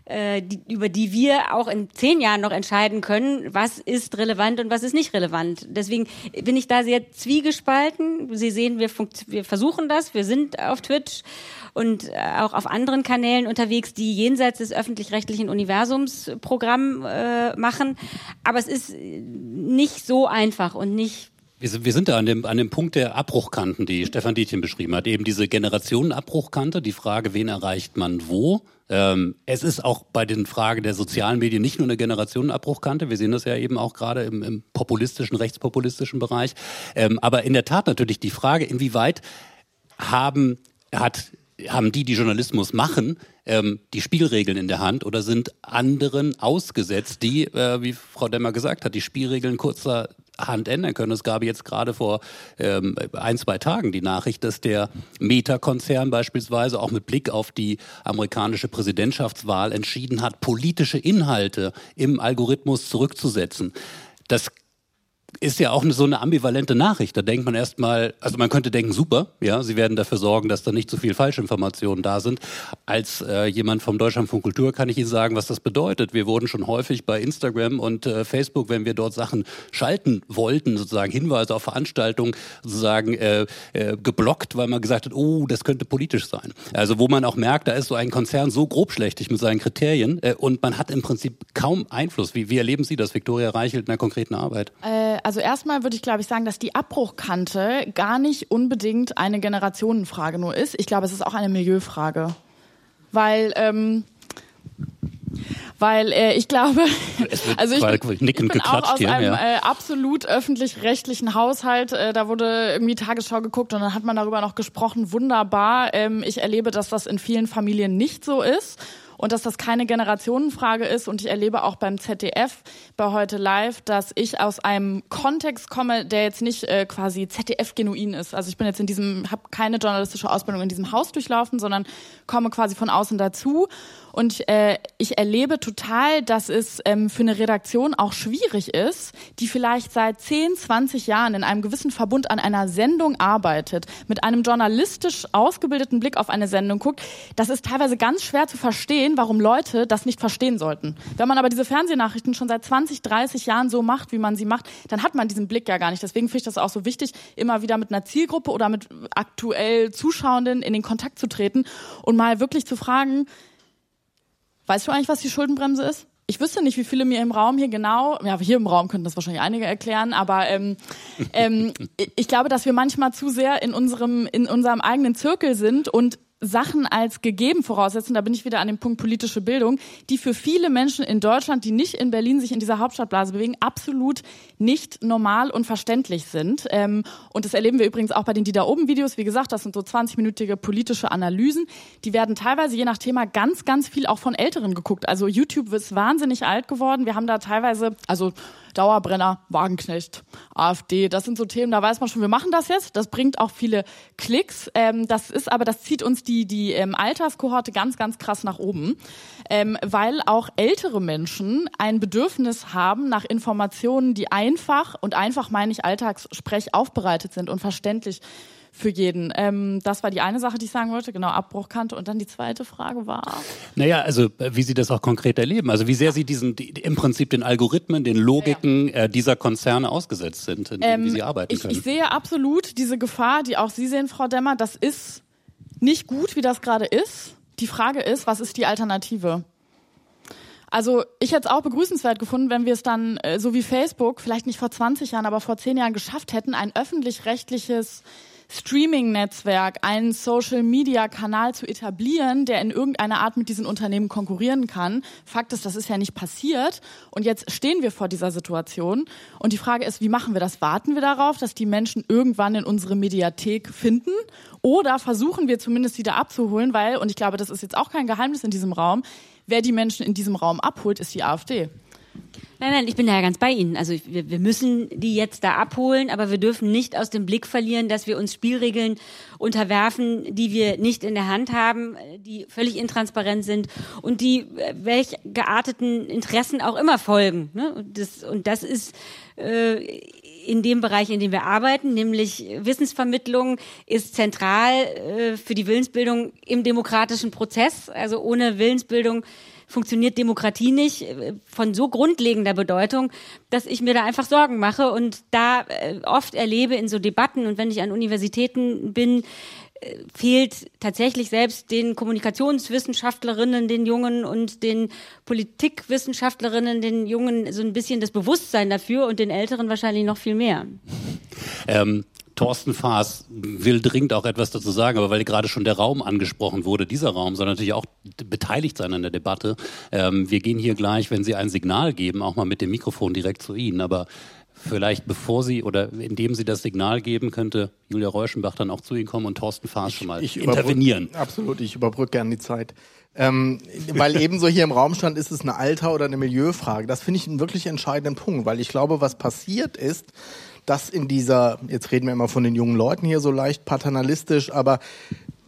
äh, die, über die wir auch in zehn Jahren noch entscheiden können, was ist relevant und was ist nicht relevant. Deswegen bin ich da sehr zwiegespalten. Sie sehen, wir, wir versuchen das, wir sind auf Twitch und äh, auch auf anderen Kanälen unterwegs, die jenseits des öffentlich-rechtlichen Universums Programm äh, machen. Aber es ist nicht so einfach und nicht wir sind da an dem, an dem Punkt der Abbruchkanten, die Stefan Dietjen beschrieben hat. Eben diese Generationenabbruchkante, die Frage, wen erreicht man wo. Ähm, es ist auch bei den Fragen der sozialen Medien nicht nur eine Generationenabbruchkante. Wir sehen das ja eben auch gerade im, im populistischen, rechtspopulistischen Bereich. Ähm, aber in der Tat natürlich die Frage, inwieweit haben, hat haben die, die Journalismus machen, ähm, die Spielregeln in der Hand oder sind anderen ausgesetzt, die, äh, wie Frau Demmer gesagt hat, die Spielregeln kurzer Hand ändern können. Es gab jetzt gerade vor ähm, ein, zwei Tagen die Nachricht, dass der Meta-Konzern beispielsweise auch mit Blick auf die amerikanische Präsidentschaftswahl entschieden hat, politische Inhalte im Algorithmus zurückzusetzen. Das ist ja auch so eine ambivalente Nachricht. Da denkt man erstmal, also man könnte denken, super, ja, sie werden dafür sorgen, dass da nicht so viel Falschinformationen da sind. Als äh, jemand vom Deutschlandfunk Kultur kann ich Ihnen sagen, was das bedeutet. Wir wurden schon häufig bei Instagram und äh, Facebook, wenn wir dort Sachen schalten wollten, sozusagen Hinweise auf Veranstaltungen, sozusagen äh, äh, geblockt, weil man gesagt hat, oh, das könnte politisch sein. Also wo man auch merkt, da ist so ein Konzern so grobschlächtig mit seinen Kriterien äh, und man hat im Prinzip kaum Einfluss. Wie, wie erleben Sie das, Viktoria Reichelt, in der konkreten Arbeit? Äh, also erstmal würde ich, glaube ich, sagen, dass die Abbruchkante gar nicht unbedingt eine Generationenfrage nur ist. Ich glaube, es ist auch eine Milieufrage. Weil, ähm, weil äh, ich glaube, also ich bin, ich bin auch aus hier, einem ja. äh, absolut öffentlich-rechtlichen Haushalt. Äh, da wurde irgendwie Tagesschau geguckt und dann hat man darüber noch gesprochen. Wunderbar. Ähm, ich erlebe, dass das in vielen Familien nicht so ist und dass das keine Generationenfrage ist. Und ich erlebe auch beim ZDF bei heute live, dass ich aus einem Kontext komme, der jetzt nicht äh, quasi ZDF-genuin ist. Also ich bin jetzt in diesem, habe keine journalistische Ausbildung in diesem Haus durchlaufen, sondern komme quasi von außen dazu und äh, ich erlebe total, dass es ähm, für eine Redaktion auch schwierig ist, die vielleicht seit 10, 20 Jahren in einem gewissen Verbund an einer Sendung arbeitet, mit einem journalistisch ausgebildeten Blick auf eine Sendung guckt. Das ist teilweise ganz schwer zu verstehen, warum Leute das nicht verstehen sollten. Wenn man aber diese Fernsehnachrichten schon seit 20, 30 Jahren so macht, wie man sie macht, dann hat man diesen Blick ja gar nicht. Deswegen finde ich das auch so wichtig, immer wieder mit einer Zielgruppe oder mit aktuell Zuschauenden in den Kontakt zu treten und mal wirklich zu fragen, Weißt du eigentlich, was die Schuldenbremse ist? Ich wüsste nicht, wie viele mir im Raum hier genau, ja, hier im Raum könnten das wahrscheinlich einige erklären, aber ähm, ähm, ich glaube, dass wir manchmal zu sehr in unserem, in unserem eigenen Zirkel sind und Sachen als gegeben voraussetzen, da bin ich wieder an dem Punkt politische Bildung, die für viele Menschen in Deutschland, die nicht in Berlin sich in dieser Hauptstadtblase bewegen, absolut nicht normal und verständlich sind. Ähm, und das erleben wir übrigens auch bei den Die da oben Videos. Wie gesagt, das sind so 20-minütige politische Analysen. Die werden teilweise je nach Thema ganz, ganz viel auch von Älteren geguckt. Also YouTube ist wahnsinnig alt geworden. Wir haben da teilweise, also Dauerbrenner, Wagenknecht, AfD. Das sind so Themen, da weiß man schon, wir machen das jetzt. Das bringt auch viele Klicks. Ähm, das ist aber, das zieht uns die, die ähm, Alterskohorte ganz, ganz krass nach oben, ähm, weil auch ältere Menschen ein Bedürfnis haben nach Informationen, die einfach, und einfach meine ich Alltagssprech, aufbereitet sind und verständlich für jeden. Ähm, das war die eine Sache, die ich sagen wollte, genau, Abbruchkante. Und dann die zweite Frage war. Naja, also äh, wie Sie das auch konkret erleben, also wie sehr Sie diesen die, im Prinzip den Algorithmen, den Logiken ja. äh, dieser Konzerne ausgesetzt sind, in ähm, wie Sie arbeiten ich, können. Ich sehe absolut diese Gefahr, die auch Sie sehen, Frau Demmer, das ist nicht gut, wie das gerade ist. Die Frage ist, was ist die Alternative? Also ich hätte es auch begrüßenswert gefunden, wenn wir es dann, äh, so wie Facebook, vielleicht nicht vor 20 Jahren, aber vor 10 Jahren geschafft hätten, ein öffentlich-rechtliches Streaming-Netzwerk, einen Social-Media-Kanal zu etablieren, der in irgendeiner Art mit diesen Unternehmen konkurrieren kann. Fakt ist, das ist ja nicht passiert. Und jetzt stehen wir vor dieser Situation. Und die Frage ist, wie machen wir das? Warten wir darauf, dass die Menschen irgendwann in unsere Mediathek finden? Oder versuchen wir zumindest wieder abzuholen, weil, und ich glaube, das ist jetzt auch kein Geheimnis in diesem Raum, wer die Menschen in diesem Raum abholt, ist die AfD. Nein, nein, ich bin da ja ganz bei Ihnen. Also wir, wir müssen die jetzt da abholen, aber wir dürfen nicht aus dem Blick verlieren, dass wir uns Spielregeln unterwerfen, die wir nicht in der Hand haben, die völlig intransparent sind und die äh, welch gearteten Interessen auch immer folgen. Ne? Und, das, und das ist äh, in dem Bereich, in dem wir arbeiten, nämlich Wissensvermittlung, ist zentral äh, für die Willensbildung im demokratischen Prozess. Also ohne Willensbildung funktioniert Demokratie nicht äh, von so grundlegender Bedeutung, dass ich mir da einfach Sorgen mache und da äh, oft erlebe in so Debatten und wenn ich an Universitäten bin, äh, fehlt tatsächlich selbst den Kommunikationswissenschaftlerinnen, den Jungen und den Politikwissenschaftlerinnen, den Jungen so ein bisschen das Bewusstsein dafür und den Älteren wahrscheinlich noch viel mehr. Ähm, Thorsten Faas will dringend auch etwas dazu sagen, aber weil gerade schon der Raum angesprochen wurde, dieser Raum soll natürlich auch beteiligt sein an der Debatte. Ähm, wir gehen hier gleich, wenn Sie ein Signal geben, auch mal mit dem Mikrofon direkt zu Ihnen. Aber vielleicht bevor Sie oder indem Sie das Signal geben, könnte Julia Reuschenbach dann auch zu Ihnen kommen und Thorsten Faas schon mal ich intervenieren. Absolut, ich überbrücke gerne die Zeit. Ähm, weil ebenso hier im Raum stand, ist es eine Alter- oder eine Milieufrage. Das finde ich einen wirklich entscheidenden Punkt, weil ich glaube, was passiert ist, dass in dieser, jetzt reden wir immer von den jungen Leuten hier so leicht paternalistisch, aber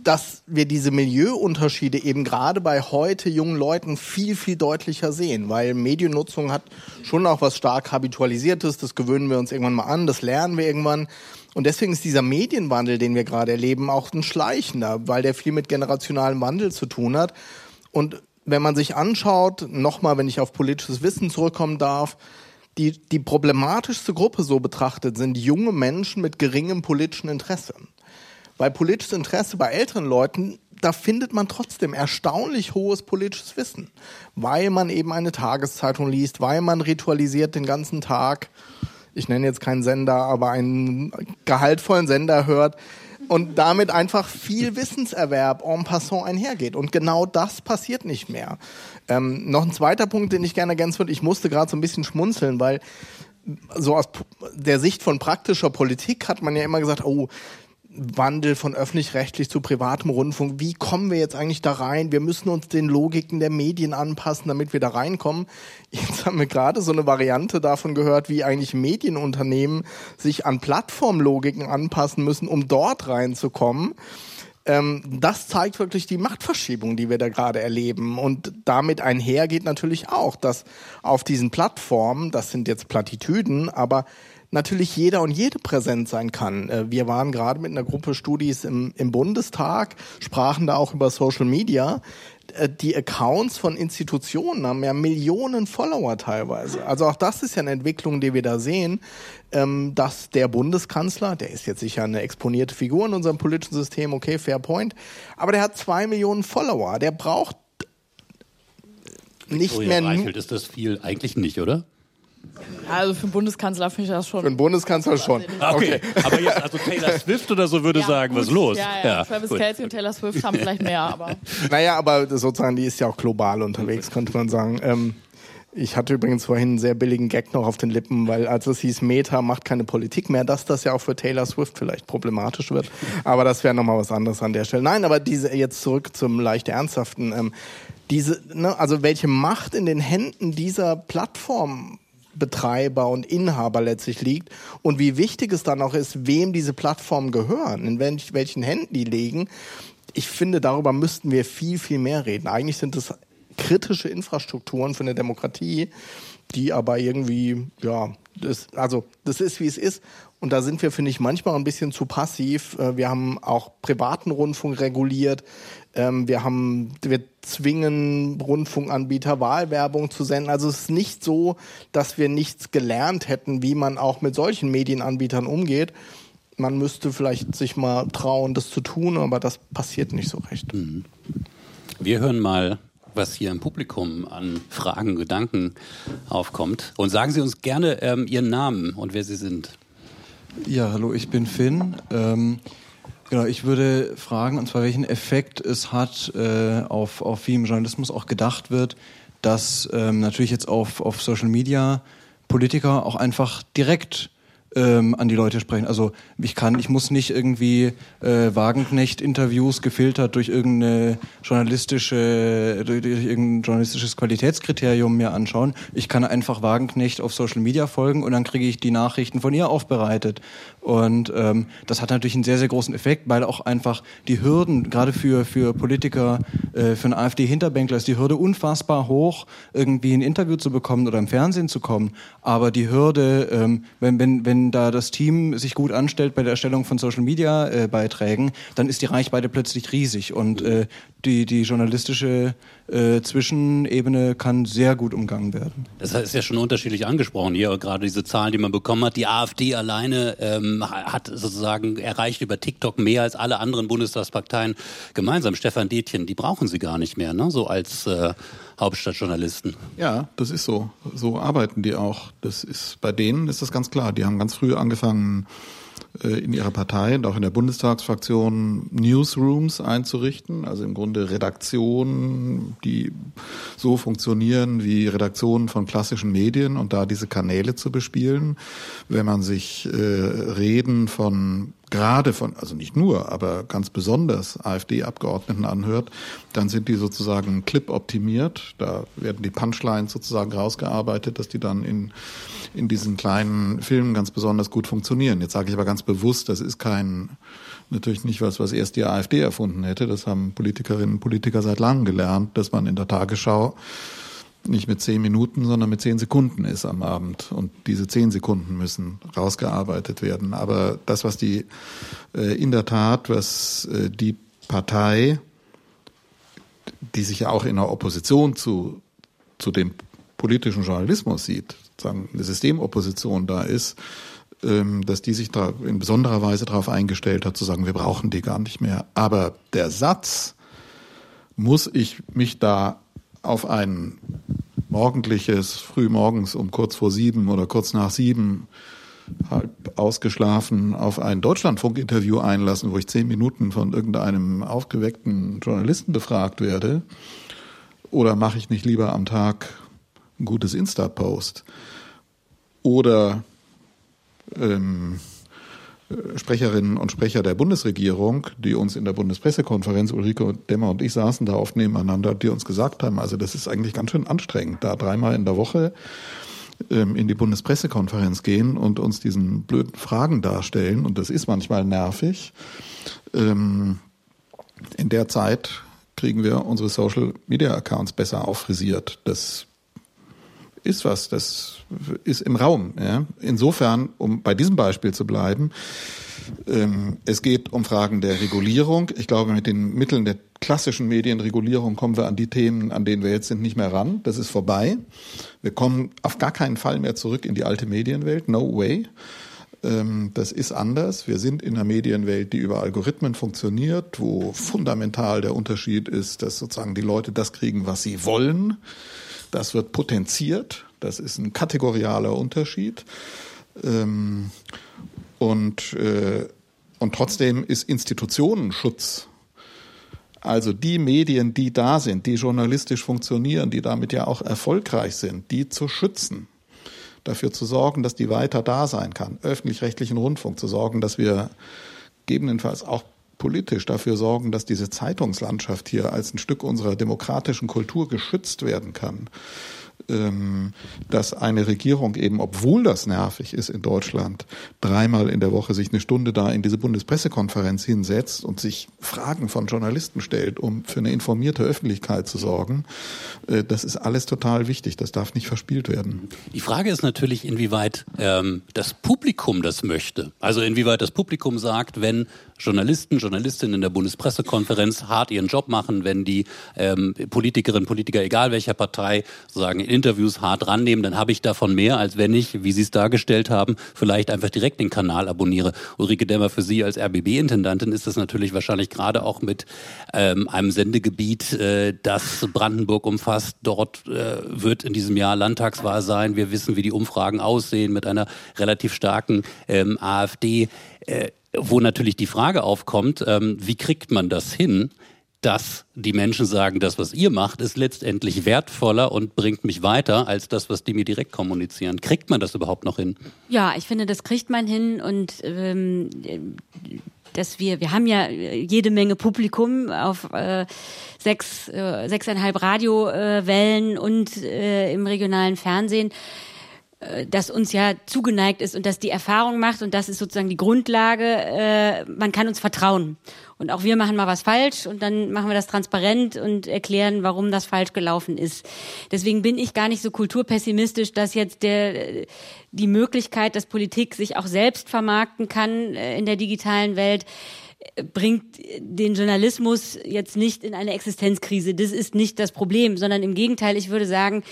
dass wir diese Milieuunterschiede eben gerade bei heute jungen Leuten viel, viel deutlicher sehen, weil Mediennutzung hat schon auch was stark habitualisiertes, das gewöhnen wir uns irgendwann mal an, das lernen wir irgendwann. Und deswegen ist dieser Medienwandel, den wir gerade erleben, auch ein schleichender, weil der viel mit generationalem Wandel zu tun hat. Und wenn man sich anschaut, nochmal, wenn ich auf politisches Wissen zurückkommen darf, die, die problematischste Gruppe so betrachtet sind junge Menschen mit geringem politischen Interesse. Bei politisches Interesse bei älteren Leuten, da findet man trotzdem erstaunlich hohes politisches Wissen, weil man eben eine Tageszeitung liest, weil man ritualisiert den ganzen Tag, ich nenne jetzt keinen Sender, aber einen gehaltvollen Sender hört, und damit einfach viel Wissenserwerb en passant einhergeht. Und genau das passiert nicht mehr. Ähm, noch ein zweiter Punkt, den ich gerne ergänzen würde. Ich musste gerade so ein bisschen schmunzeln, weil so aus der Sicht von praktischer Politik hat man ja immer gesagt, oh, Wandel von öffentlich-rechtlich zu privatem Rundfunk. Wie kommen wir jetzt eigentlich da rein? Wir müssen uns den Logiken der Medien anpassen, damit wir da reinkommen. Jetzt haben wir gerade so eine Variante davon gehört, wie eigentlich Medienunternehmen sich an Plattformlogiken anpassen müssen, um dort reinzukommen. Ähm, das zeigt wirklich die Machtverschiebung, die wir da gerade erleben. Und damit einher geht natürlich auch, dass auf diesen Plattformen, das sind jetzt Plattitüden, aber natürlich jeder und jede präsent sein kann. Äh, wir waren gerade mit einer Gruppe Studis im, im Bundestag, sprachen da auch über Social Media die Accounts von Institutionen haben ja Millionen Follower teilweise. Also auch das ist ja eine Entwicklung, die wir da sehen, ähm, dass der Bundeskanzler, der ist jetzt sicher eine exponierte Figur in unserem politischen System, okay, fair point, aber der hat zwei Millionen Follower. Der braucht nicht Victoria mehr. Reichelt ist das viel eigentlich nicht, oder? Also für einen Bundeskanzler finde ich das schon. Für einen Bundeskanzler schon. Okay. Aber jetzt, also Taylor Swift oder so würde Ja, sagen, gut. was ist los? Ja, ja. Travis gut. Kelsey und Taylor Swift haben vielleicht mehr, aber. Naja, aber sozusagen, die ist ja auch global unterwegs, könnte man sagen. Ähm, ich hatte übrigens vorhin einen sehr billigen Gag noch auf den Lippen, weil als es hieß, Meta macht keine Politik mehr, dass das ja auch für Taylor Swift vielleicht problematisch wird. Aber das wäre nochmal was anderes an der Stelle. Nein, aber diese jetzt zurück zum leicht ernsthaften. Ähm, diese, ne, also welche Macht in den Händen dieser Plattformbetreiber und Inhaber letztlich liegt und wie wichtig es dann auch ist, wem diese Plattformen gehören, in welch, welchen Händen die liegen. Ich finde, darüber müssten wir viel, viel mehr reden. Eigentlich sind es kritische Infrastrukturen für eine Demokratie, die aber irgendwie, ja, das, also das ist, wie es ist. Und da sind wir, finde ich, manchmal ein bisschen zu passiv. Äh, Wir haben auch privaten Rundfunk reguliert. Ähm, Wir haben, wir zwingen Rundfunkanbieter Wahlwerbung zu senden. Also es ist nicht so, dass wir nichts gelernt hätten, wie man auch mit solchen Medienanbietern umgeht. Man müsste vielleicht sich mal trauen, das zu tun, aber das passiert nicht so recht. Wir hören mal, was hier im Publikum an Fragen, Gedanken aufkommt. Und sagen Sie uns gerne ähm, Ihren Namen und wer Sie sind. Ja, hallo, ich bin Finn. Ähm, genau, ich würde fragen, und zwar welchen Effekt es hat, äh, auf, auf wie im Journalismus auch gedacht wird, dass ähm, natürlich jetzt auf, auf Social Media Politiker auch einfach direkt ähm, an die Leute sprechen. Also ich kann, ich muss nicht irgendwie äh, Wagenknecht-Interviews gefiltert durch irgendeine journalistische, durch, durch irgendein journalistisches Qualitätskriterium mir anschauen. Ich kann einfach Wagenknecht auf Social Media folgen und dann kriege ich die Nachrichten von ihr aufbereitet. Und ähm, das hat natürlich einen sehr, sehr großen Effekt, weil auch einfach die Hürden, gerade für, für Politiker, äh, für einen AfD-Hinterbänkler ist die Hürde unfassbar hoch, irgendwie ein Interview zu bekommen oder im Fernsehen zu kommen. Aber die Hürde, ähm, wenn, wenn, wenn da das Team sich gut anstellt bei der Erstellung von Social-Media-Beiträgen, dann ist die Reichweite plötzlich riesig. Und äh, die, die journalistische äh, Zwischenebene kann sehr gut umgangen werden. Das ist ja schon unterschiedlich angesprochen hier, gerade diese Zahlen, die man bekommen hat. Die AfD alleine ähm, hat sozusagen erreicht über TikTok mehr als alle anderen Bundestagsparteien gemeinsam. Stefan Detjen, die brauchen sie gar nicht mehr, ne? so als äh, Hauptstadtjournalisten. Ja, das ist so. So arbeiten die auch. Das ist bei denen ist das ganz klar. Die haben ganz früh angefangen äh, in ihrer Partei und auch in der Bundestagsfraktion Newsrooms einzurichten, also im Grunde Redaktionen, die so funktionieren wie Redaktionen von klassischen Medien und da diese Kanäle zu bespielen. Wenn man sich äh, Reden von gerade von, also nicht nur, aber ganz besonders AfD-Abgeordneten anhört, dann sind die sozusagen Clip optimiert. Da werden die Punchlines sozusagen rausgearbeitet, dass die dann in, in diesen kleinen Filmen ganz besonders gut funktionieren. Jetzt sage ich aber ganz bewusst, das ist kein, natürlich nicht was, was erst die AfD erfunden hätte. Das haben Politikerinnen und Politiker seit langem gelernt, dass man in der Tagesschau nicht mit zehn Minuten, sondern mit zehn Sekunden ist am Abend. Und diese zehn Sekunden müssen rausgearbeitet werden. Aber das, was die äh, in der Tat, was äh, die Partei, die sich ja auch in der Opposition zu, zu dem politischen Journalismus sieht, sagen eine Systemopposition da ist, ähm, dass die sich da in besonderer Weise darauf eingestellt hat, zu sagen, wir brauchen die gar nicht mehr. Aber der Satz, muss ich mich da auf ein morgendliches, frühmorgens um kurz vor sieben oder kurz nach sieben halb ausgeschlafen auf ein Deutschlandfunk-Interview einlassen, wo ich zehn Minuten von irgendeinem aufgeweckten Journalisten befragt werde? Oder mache ich nicht lieber am Tag ein gutes Insta-Post? Oder ähm, Sprecherinnen und Sprecher der Bundesregierung, die uns in der Bundespressekonferenz, Ulrike Demmer und ich saßen da oft nebeneinander, die uns gesagt haben, also das ist eigentlich ganz schön anstrengend, da dreimal in der Woche ähm, in die Bundespressekonferenz gehen und uns diesen blöden Fragen darstellen. Und das ist manchmal nervig. Ähm, in der Zeit kriegen wir unsere Social Media Accounts besser auffrisiert. Das ist was, das ist im Raum. Ja. Insofern, um bei diesem Beispiel zu bleiben, ähm, es geht um Fragen der Regulierung. Ich glaube, mit den Mitteln der klassischen Medienregulierung kommen wir an die Themen, an denen wir jetzt sind, nicht mehr ran. Das ist vorbei. Wir kommen auf gar keinen Fall mehr zurück in die alte Medienwelt. No way. Ähm, das ist anders. Wir sind in einer Medienwelt, die über Algorithmen funktioniert, wo fundamental der Unterschied ist, dass sozusagen die Leute das kriegen, was sie wollen das wird potenziert. Das ist ein kategorialer Unterschied. Ähm, und, äh, und trotzdem ist Institutionenschutz, also die Medien, die da sind, die journalistisch funktionieren, die damit ja auch erfolgreich sind, die zu schützen, dafür zu sorgen, dass die weiter da sein kann, öffentlich-rechtlichen Rundfunk zu sorgen, dass wir gegebenenfalls auch politisch dafür sorgen, dass diese Zeitungslandschaft hier als ein Stück unserer demokratischen Kultur geschützt werden kann. Ähm, dass eine Regierung eben, obwohl das nervig ist in Deutschland, dreimal in der Woche sich eine Stunde da in diese Bundespressekonferenz hinsetzt und sich Fragen von Journalisten stellt, um für eine informierte Öffentlichkeit zu sorgen. Äh, das ist alles total wichtig. Das darf nicht verspielt werden. Die Frage ist natürlich, inwieweit ähm, das Publikum das möchte. Also inwieweit das Publikum sagt, wenn Journalisten, Journalistinnen in der Bundespressekonferenz hart ihren Job machen, wenn die ähm, Politikerinnen, Politiker, egal welcher Partei, sozusagen in Interviews hart rannehmen, dann habe ich davon mehr, als wenn ich, wie Sie es dargestellt haben, vielleicht einfach direkt den Kanal abonniere. Ulrike Dämmer, für Sie als RBB-Intendantin ist das natürlich wahrscheinlich gerade auch mit ähm, einem Sendegebiet, äh, das Brandenburg umfasst. Dort äh, wird in diesem Jahr Landtagswahl sein. Wir wissen, wie die Umfragen aussehen mit einer relativ starken ähm, AfD. Äh, wo natürlich die Frage aufkommt, ähm, wie kriegt man das hin, dass die Menschen sagen, das, was ihr macht, ist letztendlich wertvoller und bringt mich weiter als das, was die mir direkt kommunizieren. Kriegt man das überhaupt noch hin? Ja, ich finde, das kriegt man hin und ähm, dass wir, wir haben ja jede Menge Publikum auf äh, sechs, äh, sechseinhalb Radiowellen äh, und äh, im regionalen Fernsehen. Äh, das uns ja zugeneigt ist und das die Erfahrung macht und das ist sozusagen die Grundlage, äh, man kann uns vertrauen. Und auch wir machen mal was falsch und dann machen wir das transparent und erklären, warum das falsch gelaufen ist. Deswegen bin ich gar nicht so kulturpessimistisch, dass jetzt der, die Möglichkeit, dass Politik sich auch selbst vermarkten kann äh, in der digitalen Welt, äh, bringt den Journalismus jetzt nicht in eine Existenzkrise. Das ist nicht das Problem, sondern im Gegenteil, ich würde sagen,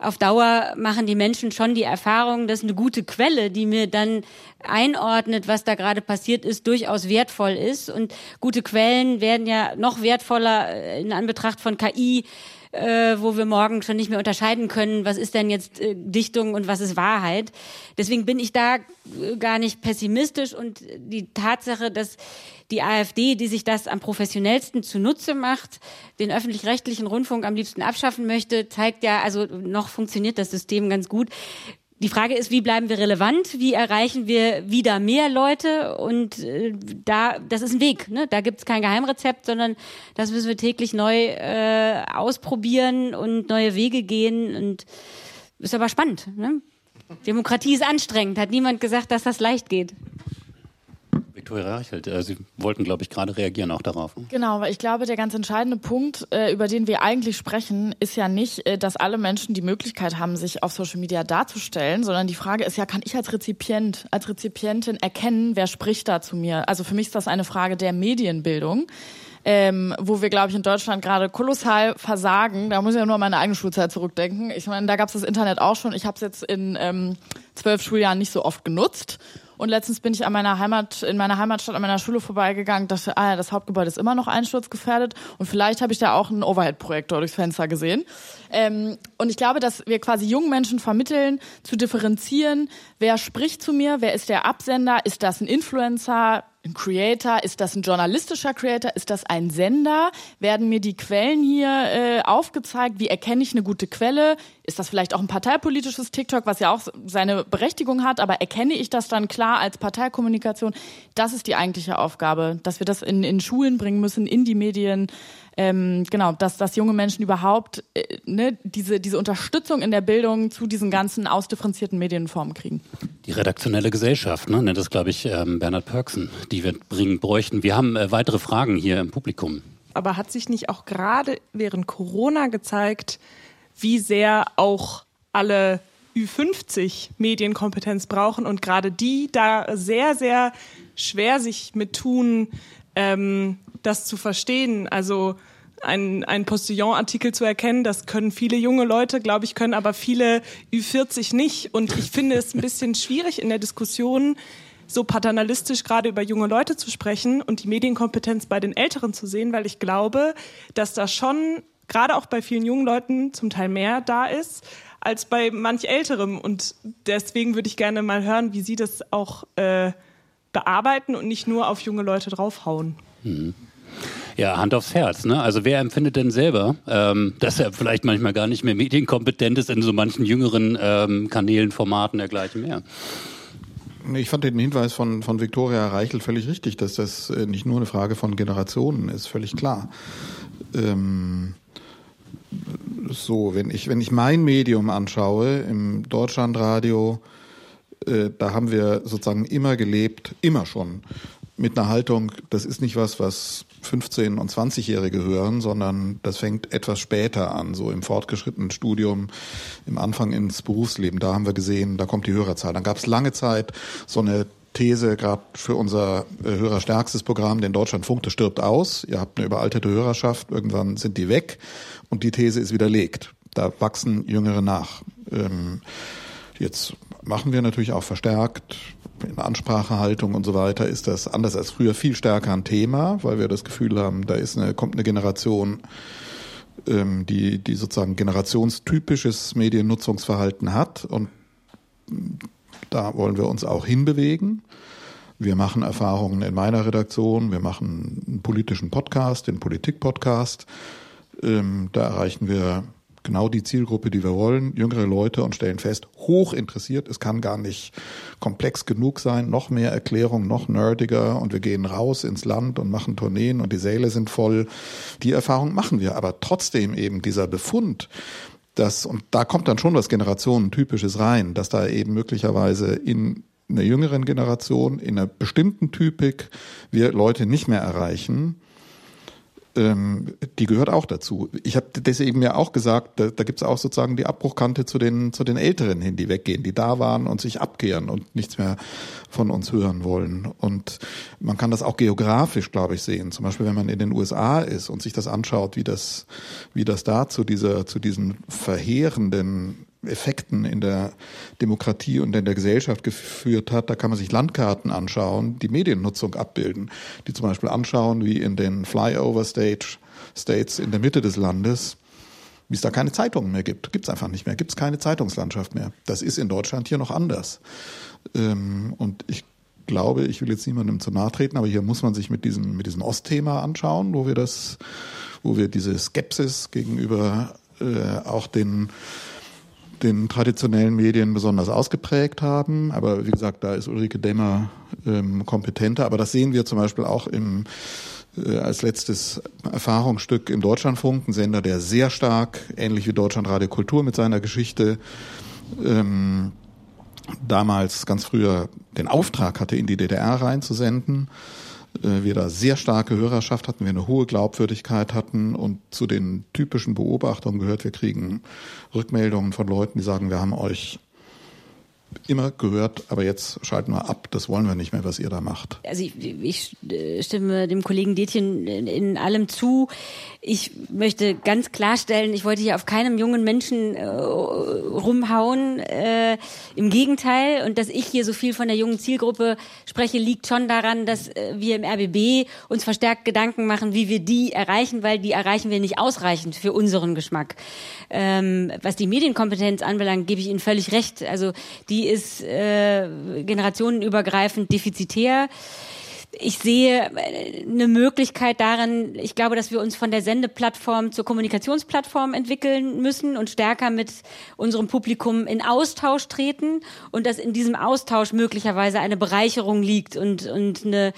auf Dauer machen die Menschen schon die Erfahrung, dass eine gute Quelle, die mir dann einordnet, was da gerade passiert ist, durchaus wertvoll ist. Und gute Quellen werden ja noch wertvoller äh, in Anbetracht von KI äh, wo wir morgen schon nicht mehr unterscheiden können, was ist denn jetzt äh, Dichtung und was ist Wahrheit. Deswegen bin ich da äh, gar nicht pessimistisch und die Tatsache, dass die AfD, die sich das am professionellsten zunutze macht, den öffentlich-rechtlichen Rundfunk am liebsten abschaffen möchte, zeigt ja, also noch funktioniert das System ganz gut. Die Frage ist, wie bleiben wir relevant? Wie erreichen wir wieder mehr Leute? Und äh, da, das ist ein Weg. Ne? Da gibt es kein Geheimrezept, sondern das müssen wir täglich neu äh, ausprobieren und neue Wege gehen. Und ist aber spannend. Ne? Demokratie ist anstrengend. Hat niemand gesagt, dass das leicht geht. Viktoria Reichelt, äh, Sie wollten, glaube ich, gerade reagieren auch darauf. Ne? Genau, weil ich glaube, der ganz entscheidende Punkt, äh, über den wir eigentlich sprechen, ist ja nicht, äh, dass alle Menschen die Möglichkeit haben, sich auf Social Media darzustellen, sondern die Frage ist ja, kann ich als Rezipient, als Rezipientin erkennen, wer spricht da zu mir? Also für mich ist das eine Frage der Medienbildung. Ähm, wo wir, glaube ich, in Deutschland gerade kolossal versagen. Da muss ich ja nur an meine eigene Schulzeit zurückdenken. Ich meine, da gab es das Internet auch schon. Ich habe es jetzt in ähm, zwölf Schuljahren nicht so oft genutzt. Und letztens bin ich an meiner Heimat, in meiner Heimatstadt an meiner Schule vorbeigegangen, dachte, ah ja, das Hauptgebäude ist immer noch einsturzgefährdet und vielleicht habe ich da auch einen Overhead-Projektor durchs Fenster gesehen. Ähm, und ich glaube, dass wir quasi jungen Menschen vermitteln, zu differenzieren, wer spricht zu mir, wer ist der Absender, ist das ein Influencer, ein Creator? Ist das ein journalistischer Creator? Ist das ein Sender? Werden mir die Quellen hier äh, aufgezeigt? Wie erkenne ich eine gute Quelle? Ist das vielleicht auch ein parteipolitisches TikTok, was ja auch seine Berechtigung hat, aber erkenne ich das dann klar als Parteikommunikation? Das ist die eigentliche Aufgabe, dass wir das in, in Schulen bringen müssen, in die Medien, ähm, genau, dass, dass junge Menschen überhaupt äh, ne, diese, diese Unterstützung in der Bildung zu diesen ganzen ausdifferenzierten Medienformen kriegen. Die redaktionelle Gesellschaft, ne, nennt das, glaube ich, ähm, Bernhard Pörksen, die wir bringen bräuchten. Wir haben äh, weitere Fragen hier im Publikum. Aber hat sich nicht auch gerade während Corona gezeigt, wie sehr auch alle Ü50 Medienkompetenz brauchen und gerade die da sehr, sehr schwer sich mit tun, ähm, das zu verstehen. Also ein, ein Postillon-Artikel zu erkennen, das können viele junge Leute, glaube ich, können aber viele Ü40 nicht. Und ich finde es ein bisschen schwierig in der Diskussion, so paternalistisch gerade über junge Leute zu sprechen und die Medienkompetenz bei den Älteren zu sehen, weil ich glaube, dass da schon gerade auch bei vielen jungen Leuten zum Teil mehr da ist als bei manch Älterem. Und deswegen würde ich gerne mal hören, wie Sie das auch äh, bearbeiten und nicht nur auf junge Leute draufhauen. Mhm. Ja, Hand aufs Herz. Ne? Also wer empfindet denn selber, ähm, dass er vielleicht manchmal gar nicht mehr medienkompetent ist in so manchen jüngeren ähm, Kanälen, Formaten, dergleichen mehr? Ich fand den Hinweis von, von Viktoria Reichel völlig richtig, dass das äh, nicht nur eine Frage von Generationen ist, völlig klar. Ähm, so, wenn ich, wenn ich mein Medium anschaue, im Deutschlandradio, äh, da haben wir sozusagen immer gelebt, immer schon, mit einer Haltung, das ist nicht was, was 15- und 20-Jährige hören, sondern das fängt etwas später an, so im fortgeschrittenen Studium, im Anfang ins Berufsleben. Da haben wir gesehen, da kommt die Hörerzahl. Dann gab es lange Zeit so eine These, gerade für unser äh, hörerstärkstes Programm, den Deutschlandfunk, das stirbt aus. Ihr habt eine überaltete Hörerschaft, irgendwann sind die weg und die These ist widerlegt. Da wachsen Jüngere nach. Ähm, jetzt machen wir natürlich auch verstärkt in Ansprachehaltung und so weiter ist das anders als früher viel stärker ein Thema, weil wir das Gefühl haben, da ist eine, kommt eine Generation, ähm, die, die sozusagen generationstypisches Mediennutzungsverhalten hat und da wollen wir uns auch hinbewegen. Wir machen Erfahrungen in meiner Redaktion, wir machen einen politischen Podcast, den Politik-Podcast. Ähm, da erreichen wir genau die Zielgruppe, die wir wollen, jüngere Leute und stellen fest, hoch interessiert, es kann gar nicht komplex genug sein, noch mehr Erklärung, noch nerdiger und wir gehen raus ins Land und machen Tourneen und die Säle sind voll. Die Erfahrung machen wir, aber trotzdem eben dieser Befund, dass, und da kommt dann schon was Generationentypisches rein, dass da eben möglicherweise in einer jüngeren Generation, in einer bestimmten Typik wir Leute nicht mehr erreichen, ähm, die gehört auch dazu. Ich habe eben ja auch gesagt, da, da gibt es auch sozusagen die Abbruchkante zu den, zu den Älteren hin, die weggehen, die da waren und sich abkehren und nichts mehr von uns hören wollen. Und man kann das auch geografisch, glaube ich, sehen. Zum Beispiel, wenn man in den USA ist und sich das anschaut, wie das, wie das da zu dieser, zu diesen verheerenden Effekten in der Demokratie und in der Gesellschaft geführt hat. Da kann man sich Landkarten anschauen, die Mediennutzung abbilden, die zum Beispiel anschauen, wie in den Flyover Stage States in der Mitte des Landes, wie es da keine Zeitungen mehr gibt. Gibt es einfach nicht mehr, gibt es keine Zeitungslandschaft mehr. Das ist in Deutschland hier noch anders. Ähm, und ich glaube, ich will jetzt niemandem zu nahe treten, aber hier muss man sich mit diesem, mit diesem Ostthema anschauen, wo wir das, wo wir diese Skepsis gegenüber äh, auch den den traditionellen Medien besonders ausgeprägt haben. Aber wie gesagt, da ist Ulrike Dämmer ähm, kompetenter. Aber das sehen wir zum Beispiel auch im äh, als letztes Erfahrungsstück im Deutschlandfunk, ein Sender, der sehr stark, ähnlich wie Deutschlandradio Kultur mit seiner Geschichte, ähm, damals ganz früher den Auftrag hatte, in die DDR reinzusenden wir da sehr starke Hörerschaft hatten, wir eine hohe Glaubwürdigkeit hatten und zu den typischen Beobachtungen gehört, wir kriegen Rückmeldungen von Leuten, die sagen, wir haben euch immer gehört, aber jetzt schalten wir ab, das wollen wir nicht mehr, was ihr da macht. Also ich, ich äh, stimme dem Kollegen Detjen in, in, allem zu. Ich möchte ganz klarstellen, ich wollte hier auf keinem jungen Menschen äh, rumhauen. Äh, Im Gegenteil. Und dass ich hier so viel von der jungen Zielgruppe spreche, liegt schon daran, dass äh, wir im RBB uns verstärkt Gedanken machen, wie wir die erreichen, weil die erreichen wir nicht ausreichend für unseren Geschmack. Ähm, was die Medienkompetenz anbelangt, gebe ich Ihnen völlig recht. Also die ist äh, generationenübergreifend defizitär. Ich sehe äh, eine Möglichkeit darin, ich glaube, dass wir uns von der Sendeplattform zur Kommunikationsplattform entwickeln müssen und stärker mit unserem Publikum in Austausch treten und dass in diesem Austausch möglicherweise eine Bereicherung liegt und, und eine,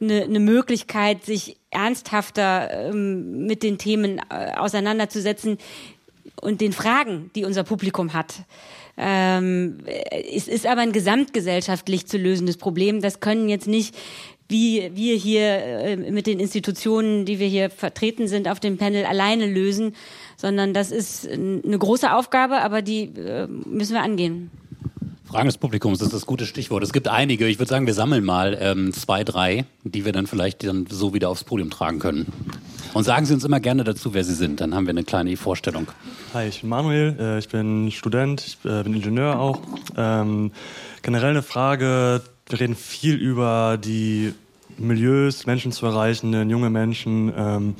eine, eine Möglichkeit, sich ernsthafter ähm, mit den Themen äh, auseinanderzusetzen und den Fragen, die unser Publikum hat. Ähm, es ist aber ein gesamtgesellschaftlich zu lösendes Problem. Das können jetzt nicht wie wir hier äh, mit den Institutionen, die wir hier vertreten sind, auf dem Panel alleine lösen, sondern das ist eine große Aufgabe, aber die äh, müssen wir angehen. Fragen des Publikums das ist das gute Stichwort. Es gibt einige. Ich würde sagen, wir sammeln mal ähm, zwei, drei, die wir dann vielleicht dann so wieder aufs Podium tragen können. Und sagen Sie uns immer gerne dazu, wer Sie sind. Dann haben wir eine kleine Vorstellung. Hi, ich bin Manuel. Äh, ich bin Student. Ich äh, bin Ingenieur auch. Ähm, generell eine Frage. Wir reden viel über die Milieus, Menschen zu erreichen, junge Menschen. Ähm,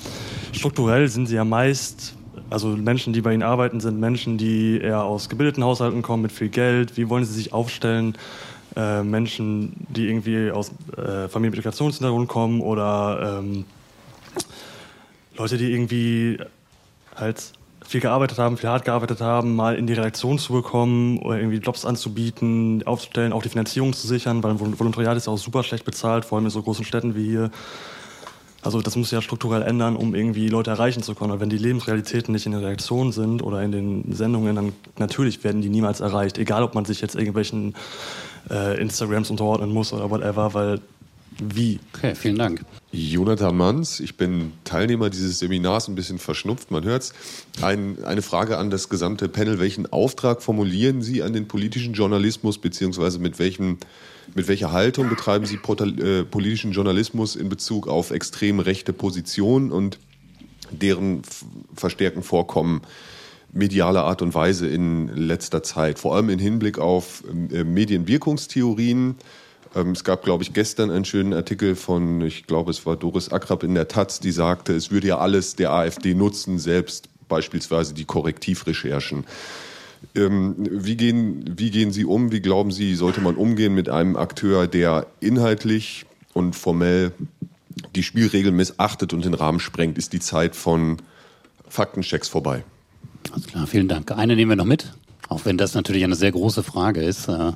strukturell sind sie ja meist also Menschen, die bei Ihnen arbeiten, sind Menschen, die eher aus gebildeten Haushalten kommen, mit viel Geld. Wie wollen Sie sich aufstellen? Äh, Menschen, die irgendwie aus äh, Familienmigrationshintergrund kommen oder ähm, Leute, die irgendwie halt viel gearbeitet haben, viel hart gearbeitet haben, mal in die Redaktion zu bekommen oder irgendwie Jobs anzubieten, aufzustellen, auch die Finanzierung zu sichern, weil Volontariat ist auch super schlecht bezahlt, vor allem in so großen Städten wie hier. Also das muss ja strukturell ändern, um irgendwie Leute erreichen zu können. Und wenn die Lebensrealitäten nicht in der Reaktion sind oder in den Sendungen, dann natürlich werden die niemals erreicht. Egal, ob man sich jetzt irgendwelchen äh, Instagrams unterordnen muss oder whatever, weil wie? Okay, vielen Dank. Jonathan Manns, ich bin Teilnehmer dieses Seminars, ein bisschen verschnupft, man hört's. Ein, eine Frage an das gesamte Panel. Welchen Auftrag formulieren Sie an den politischen Journalismus, beziehungsweise mit welchem mit welcher Haltung betreiben Sie äh, politischen Journalismus in Bezug auf extrem rechte Positionen und deren verstärkten Vorkommen medialer Art und Weise in letzter Zeit? Vor allem im Hinblick auf äh, Medienwirkungstheorien. Ähm, es gab, glaube ich, gestern einen schönen Artikel von, ich glaube, es war Doris Akrab in der Taz, die sagte, es würde ja alles der AfD nutzen, selbst beispielsweise die Korrektivrecherchen. Ähm, wie, gehen, wie gehen Sie um? Wie glauben Sie, sollte man umgehen mit einem Akteur, der inhaltlich und formell die Spielregeln missachtet und den Rahmen sprengt? Ist die Zeit von Faktenchecks vorbei? Alles klar, vielen Dank. Eine nehmen wir noch mit, auch wenn das natürlich eine sehr große Frage ist, äh,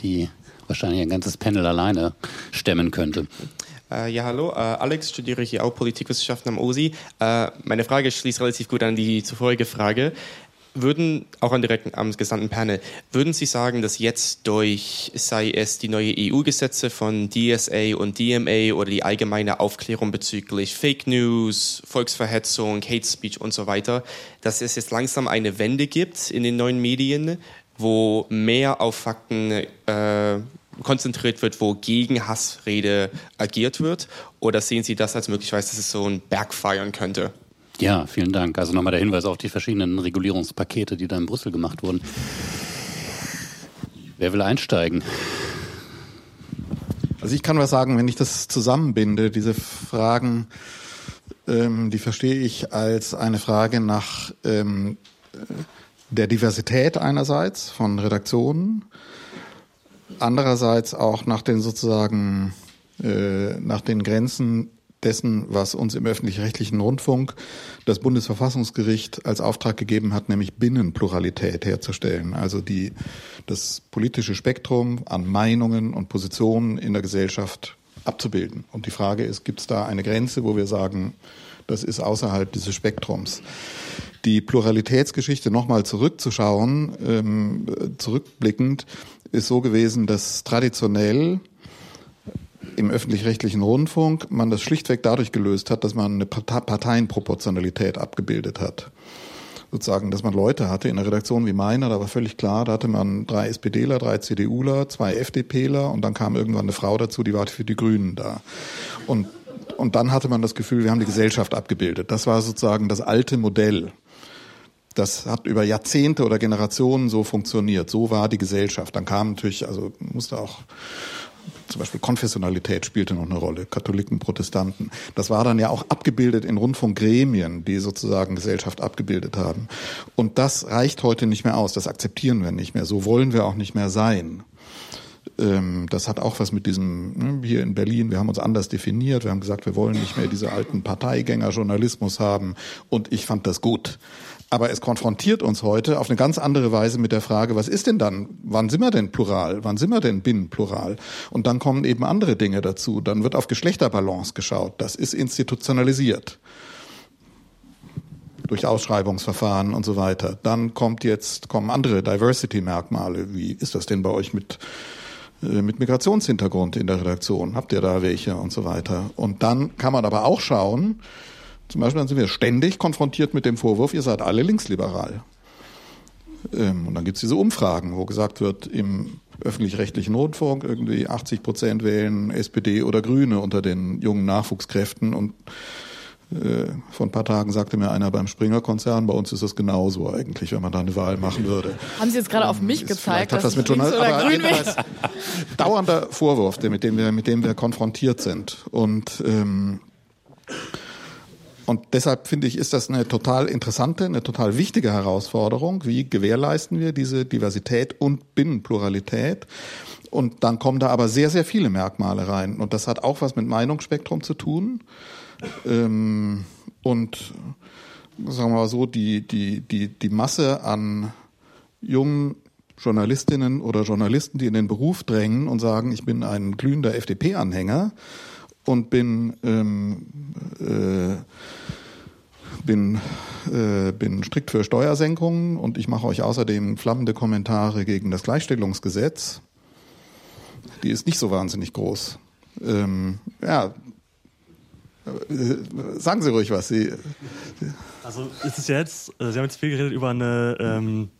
die wahrscheinlich ein ganzes Panel alleine stemmen könnte. Uh, ja, hallo. Uh, Alex, studiere hier auch Politikwissenschaften am OSI. Uh, meine Frage schließt relativ gut an die zuvorige Frage würden, auch an direkt am gesamten Panel, würden Sie sagen, dass jetzt durch, sei es die neue EU-Gesetze von DSA und DMA oder die allgemeine Aufklärung bezüglich Fake News, Volksverhetzung, Hate Speech und so weiter, dass es jetzt langsam eine Wende gibt in den neuen Medien, wo mehr auf Fakten äh, konzentriert wird, wo gegen Hassrede agiert wird? Oder sehen Sie das als möglicherweise, dass es so ein Berg feiern könnte? Ja, vielen Dank. Also nochmal der Hinweis auf die verschiedenen Regulierungspakete, die da in Brüssel gemacht wurden. Wer will einsteigen? Also ich kann was sagen, wenn ich das zusammenbinde, diese Fragen, ähm, die verstehe ich als eine Frage nach ähm, der Diversität einerseits von Redaktionen, andererseits auch nach den sozusagen äh, nach den Grenzen dessen, was uns im öffentlich-rechtlichen Rundfunk das Bundesverfassungsgericht als Auftrag gegeben hat, nämlich Binnenpluralität herzustellen. Also die, das politische Spektrum an Meinungen und Positionen in der Gesellschaft abzubilden. Und die Frage ist, gibt es da eine Grenze, wo wir sagen, das ist außerhalb dieses Spektrums. Die Pluralitätsgeschichte nochmal zurückzuschauen, ähm, zurückblickend, ist so gewesen, dass traditionell im öffentlich-rechtlichen Rundfunk man das schlichtweg dadurch gelöst hat, dass man eine Parteienproportionalität abgebildet hat. sozusagen, dass man Leute hatte in der Redaktion wie meiner, da war völlig klar, da hatte man drei SPDler, drei CDUler, zwei FDPler und dann kam irgendwann eine Frau dazu, die war für die Grünen da. Und, und dann hatte man das Gefühl, wir haben die Gesellschaft abgebildet. Das war sozusagen das alte Modell. Das hat über Jahrzehnte oder Generationen so funktioniert. So war die Gesellschaft. Dann kam natürlich, also musste auch zum Beispiel Konfessionalität spielte noch eine Rolle, Katholiken, Protestanten. Das war dann ja auch abgebildet in Rundfunkgremien, die sozusagen Gesellschaft abgebildet haben. Und das reicht heute nicht mehr aus, das akzeptieren wir nicht mehr, so wollen wir auch nicht mehr sein. Ähm, das hat auch was mit diesem, ne, hier in Berlin, wir haben uns anders definiert, wir haben gesagt, wir wollen nicht mehr diese alten Parteigänger-Journalismus haben und ich fand das gut. Aber es konfrontiert uns heute auf eine ganz andere Weise mit der Frage, was ist denn dann, wann sind wir denn plural, wann sind wir denn binnenplural? Und dann kommen eben andere Dinge dazu. Dann wird auf Geschlechterbalance geschaut. Das ist institutionalisiert durch Ausschreibungsverfahren und so weiter. Dann kommt jetzt, kommen andere Diversity-Merkmale. Wie ist das denn bei euch mit, äh, mit Migrationshintergrund in der Redaktion? Habt ihr da welche und so weiter? Und dann kann man aber auch schauen, zum Beispiel dann sind wir ständig konfrontiert mit dem Vorwurf, ihr seid alle linksliberal. Ähm, und dann gibt es diese Umfragen, wo gesagt wird, im öffentlich-rechtlichen Rundfunk irgendwie 80 Prozent wählen SPD oder Grüne unter den jungen Nachwuchskräften. Und äh, vor ein paar Tagen sagte mir einer beim Springer-Konzern, bei uns ist das genauso eigentlich, wenn man da eine Wahl machen würde. Haben Sie jetzt gerade auf mich gezeigt, dass was mit Journal aber jedenfalls dauernder Vorwurf, mit dem wir, mit dem wir konfrontiert sind. Und ähm, und deshalb finde ich, ist das eine total interessante, eine total wichtige Herausforderung. Wie gewährleisten wir diese Diversität und Binnenpluralität? Und dann kommen da aber sehr, sehr viele Merkmale rein. Und das hat auch was mit Meinungsspektrum zu tun. Ähm, und sagen wir mal so, die, die, die, die Masse an jungen Journalistinnen oder Journalisten, die in den Beruf drängen und sagen, ich bin ein glühender FDP-Anhänger, und bin ähm, äh, bin äh, bin strikt für Steuersenkungen und ich mache euch außerdem flammende Kommentare gegen das Gleichstellungsgesetz. Die ist nicht so wahnsinnig groß. Ähm, ja, äh, sagen Sie ruhig was. Sie, also ist es jetzt, äh, Sie haben jetzt viel geredet über eine ähm,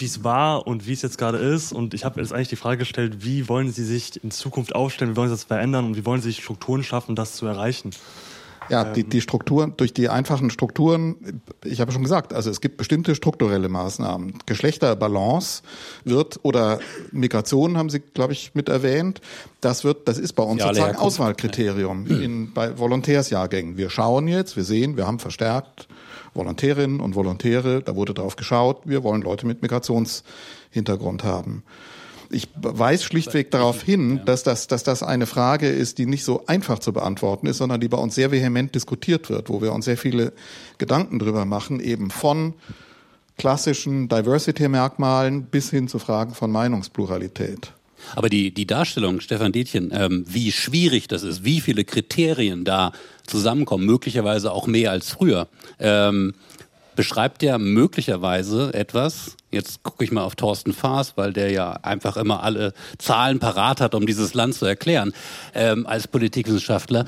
wie es war und wie es jetzt gerade ist. Und ich habe jetzt eigentlich die Frage gestellt, wie wollen Sie sich in Zukunft aufstellen, wie wollen Sie das verändern und wie wollen Sie sich Strukturen schaffen, das zu erreichen? Ja, die, die Strukturen, durch die einfachen Strukturen, ich habe schon gesagt, also es gibt bestimmte strukturelle Maßnahmen. Geschlechterbalance wird oder Migration haben Sie, glaube ich, mit erwähnt. Das wird, das ist bei uns ja, sozusagen Auswahlkriterium in, bei Volontärsjahrgängen. Wir schauen jetzt, wir sehen, wir haben verstärkt Volontärinnen und Volontäre, da wurde drauf geschaut, wir wollen Leute mit Migrationshintergrund haben. Ich weise schlichtweg darauf hin, dass das, dass das eine Frage ist, die nicht so einfach zu beantworten ist, sondern die bei uns sehr vehement diskutiert wird, wo wir uns sehr viele Gedanken drüber machen, eben von klassischen Diversity-Merkmalen bis hin zu Fragen von Meinungspluralität. Aber die, die Darstellung, Stefan Detjen, ähm, wie schwierig das ist, wie viele Kriterien da zusammenkommen, möglicherweise auch mehr als früher, ähm, beschreibt ja möglicherweise etwas, jetzt gucke ich mal auf Thorsten Faas, weil der ja einfach immer alle Zahlen parat hat, um dieses Land zu erklären, ähm, als Politikwissenschaftler,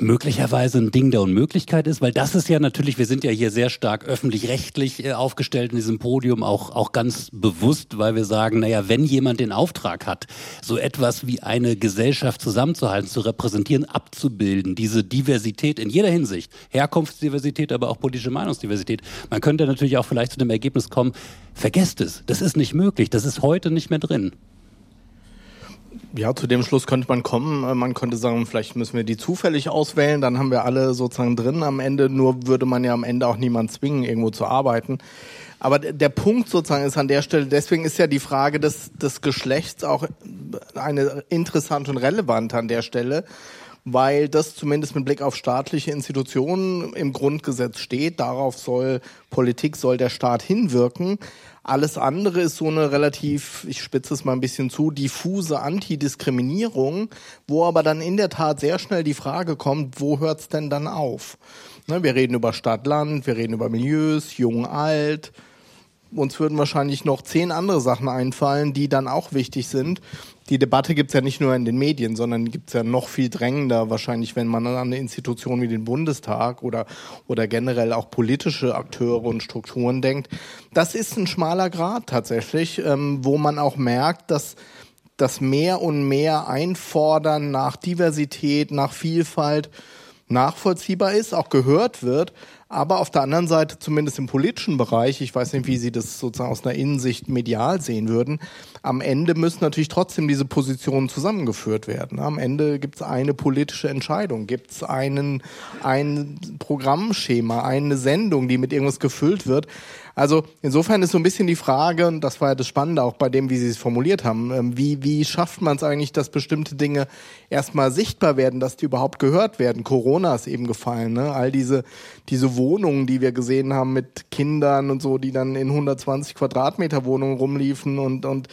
möglicherweise ein Ding der Unmöglichkeit ist, weil das ist ja natürlich, wir sind ja hier sehr stark öffentlich-rechtlich äh, aufgestellt in diesem Podium, auch, auch ganz bewusst, weil wir sagen, naja, wenn jemand den Auftrag hat, so etwas wie eine Gesellschaft zusammenzuhalten, zu repräsentieren, abzubilden, diese Diversität in jeder Hinsicht, Herkunftsdiversität, aber auch politische Meinungsdiversität, man könnte natürlich auch vielleicht zu dem Ergebnis kommen, vergesst es, das ist nicht möglich, das ist heute nicht mehr drin. Ja, zu dem Schluss könnte man kommen. Äh, man könnte sagen, vielleicht müssen wir die zufällig auswählen, dann haben wir alle sozusagen drin am Ende. Nur würde man ja am Ende auch niemand zwingen, irgendwo zu arbeiten. Aber der Punkt sozusagen ist an der Stelle, deswegen ist ja die Frage des, des Geschlechts auch eine interessante und relevante an der Stelle, weil das zumindest mit Blick auf staatliche Institutionen im Grundgesetz steht. Darauf soll Politik, soll der Staat hinwirken. Alles andere ist so eine relativ, ich spitze es mal ein bisschen zu, diffuse Antidiskriminierung, wo aber dann in der Tat sehr schnell die Frage kommt, wo hört es denn dann auf? Ne, wir reden über Stadt-Land, wir reden über Milieus, jung, alt. Uns würden wahrscheinlich noch zehn andere Sachen einfallen, die dann auch wichtig sind, die Debatte gibt's ja nicht nur in den Medien, sondern gibt's ja noch viel drängender wahrscheinlich, wenn man an eine Institution wie den Bundestag oder, oder generell auch politische Akteure und Strukturen denkt. Das ist ein schmaler Grad tatsächlich, ähm, wo man auch merkt, dass das mehr und mehr Einfordern nach Diversität, nach Vielfalt nachvollziehbar ist, auch gehört wird, aber auf der anderen Seite, zumindest im politischen Bereich, ich weiß nicht, wie Sie das sozusagen aus einer Innensicht medial sehen würden, am Ende müssen natürlich trotzdem diese Positionen zusammengeführt werden. Am Ende gibt es eine politische Entscheidung, gibt es ein Programmschema, eine Sendung, die mit irgendwas gefüllt wird. Also insofern ist so ein bisschen die Frage, und das war ja das Spannende auch bei dem, wie Sie es formuliert haben, ähm, wie, wie schafft man es eigentlich, dass bestimmte Dinge erstmal sichtbar werden, dass die überhaupt gehört werden? Corona ist eben gefallen, ne? all diese, diese Wohnungen, die wir gesehen haben mit Kindern und so, die dann in 120 Quadratmeter Wohnungen rumliefen und, und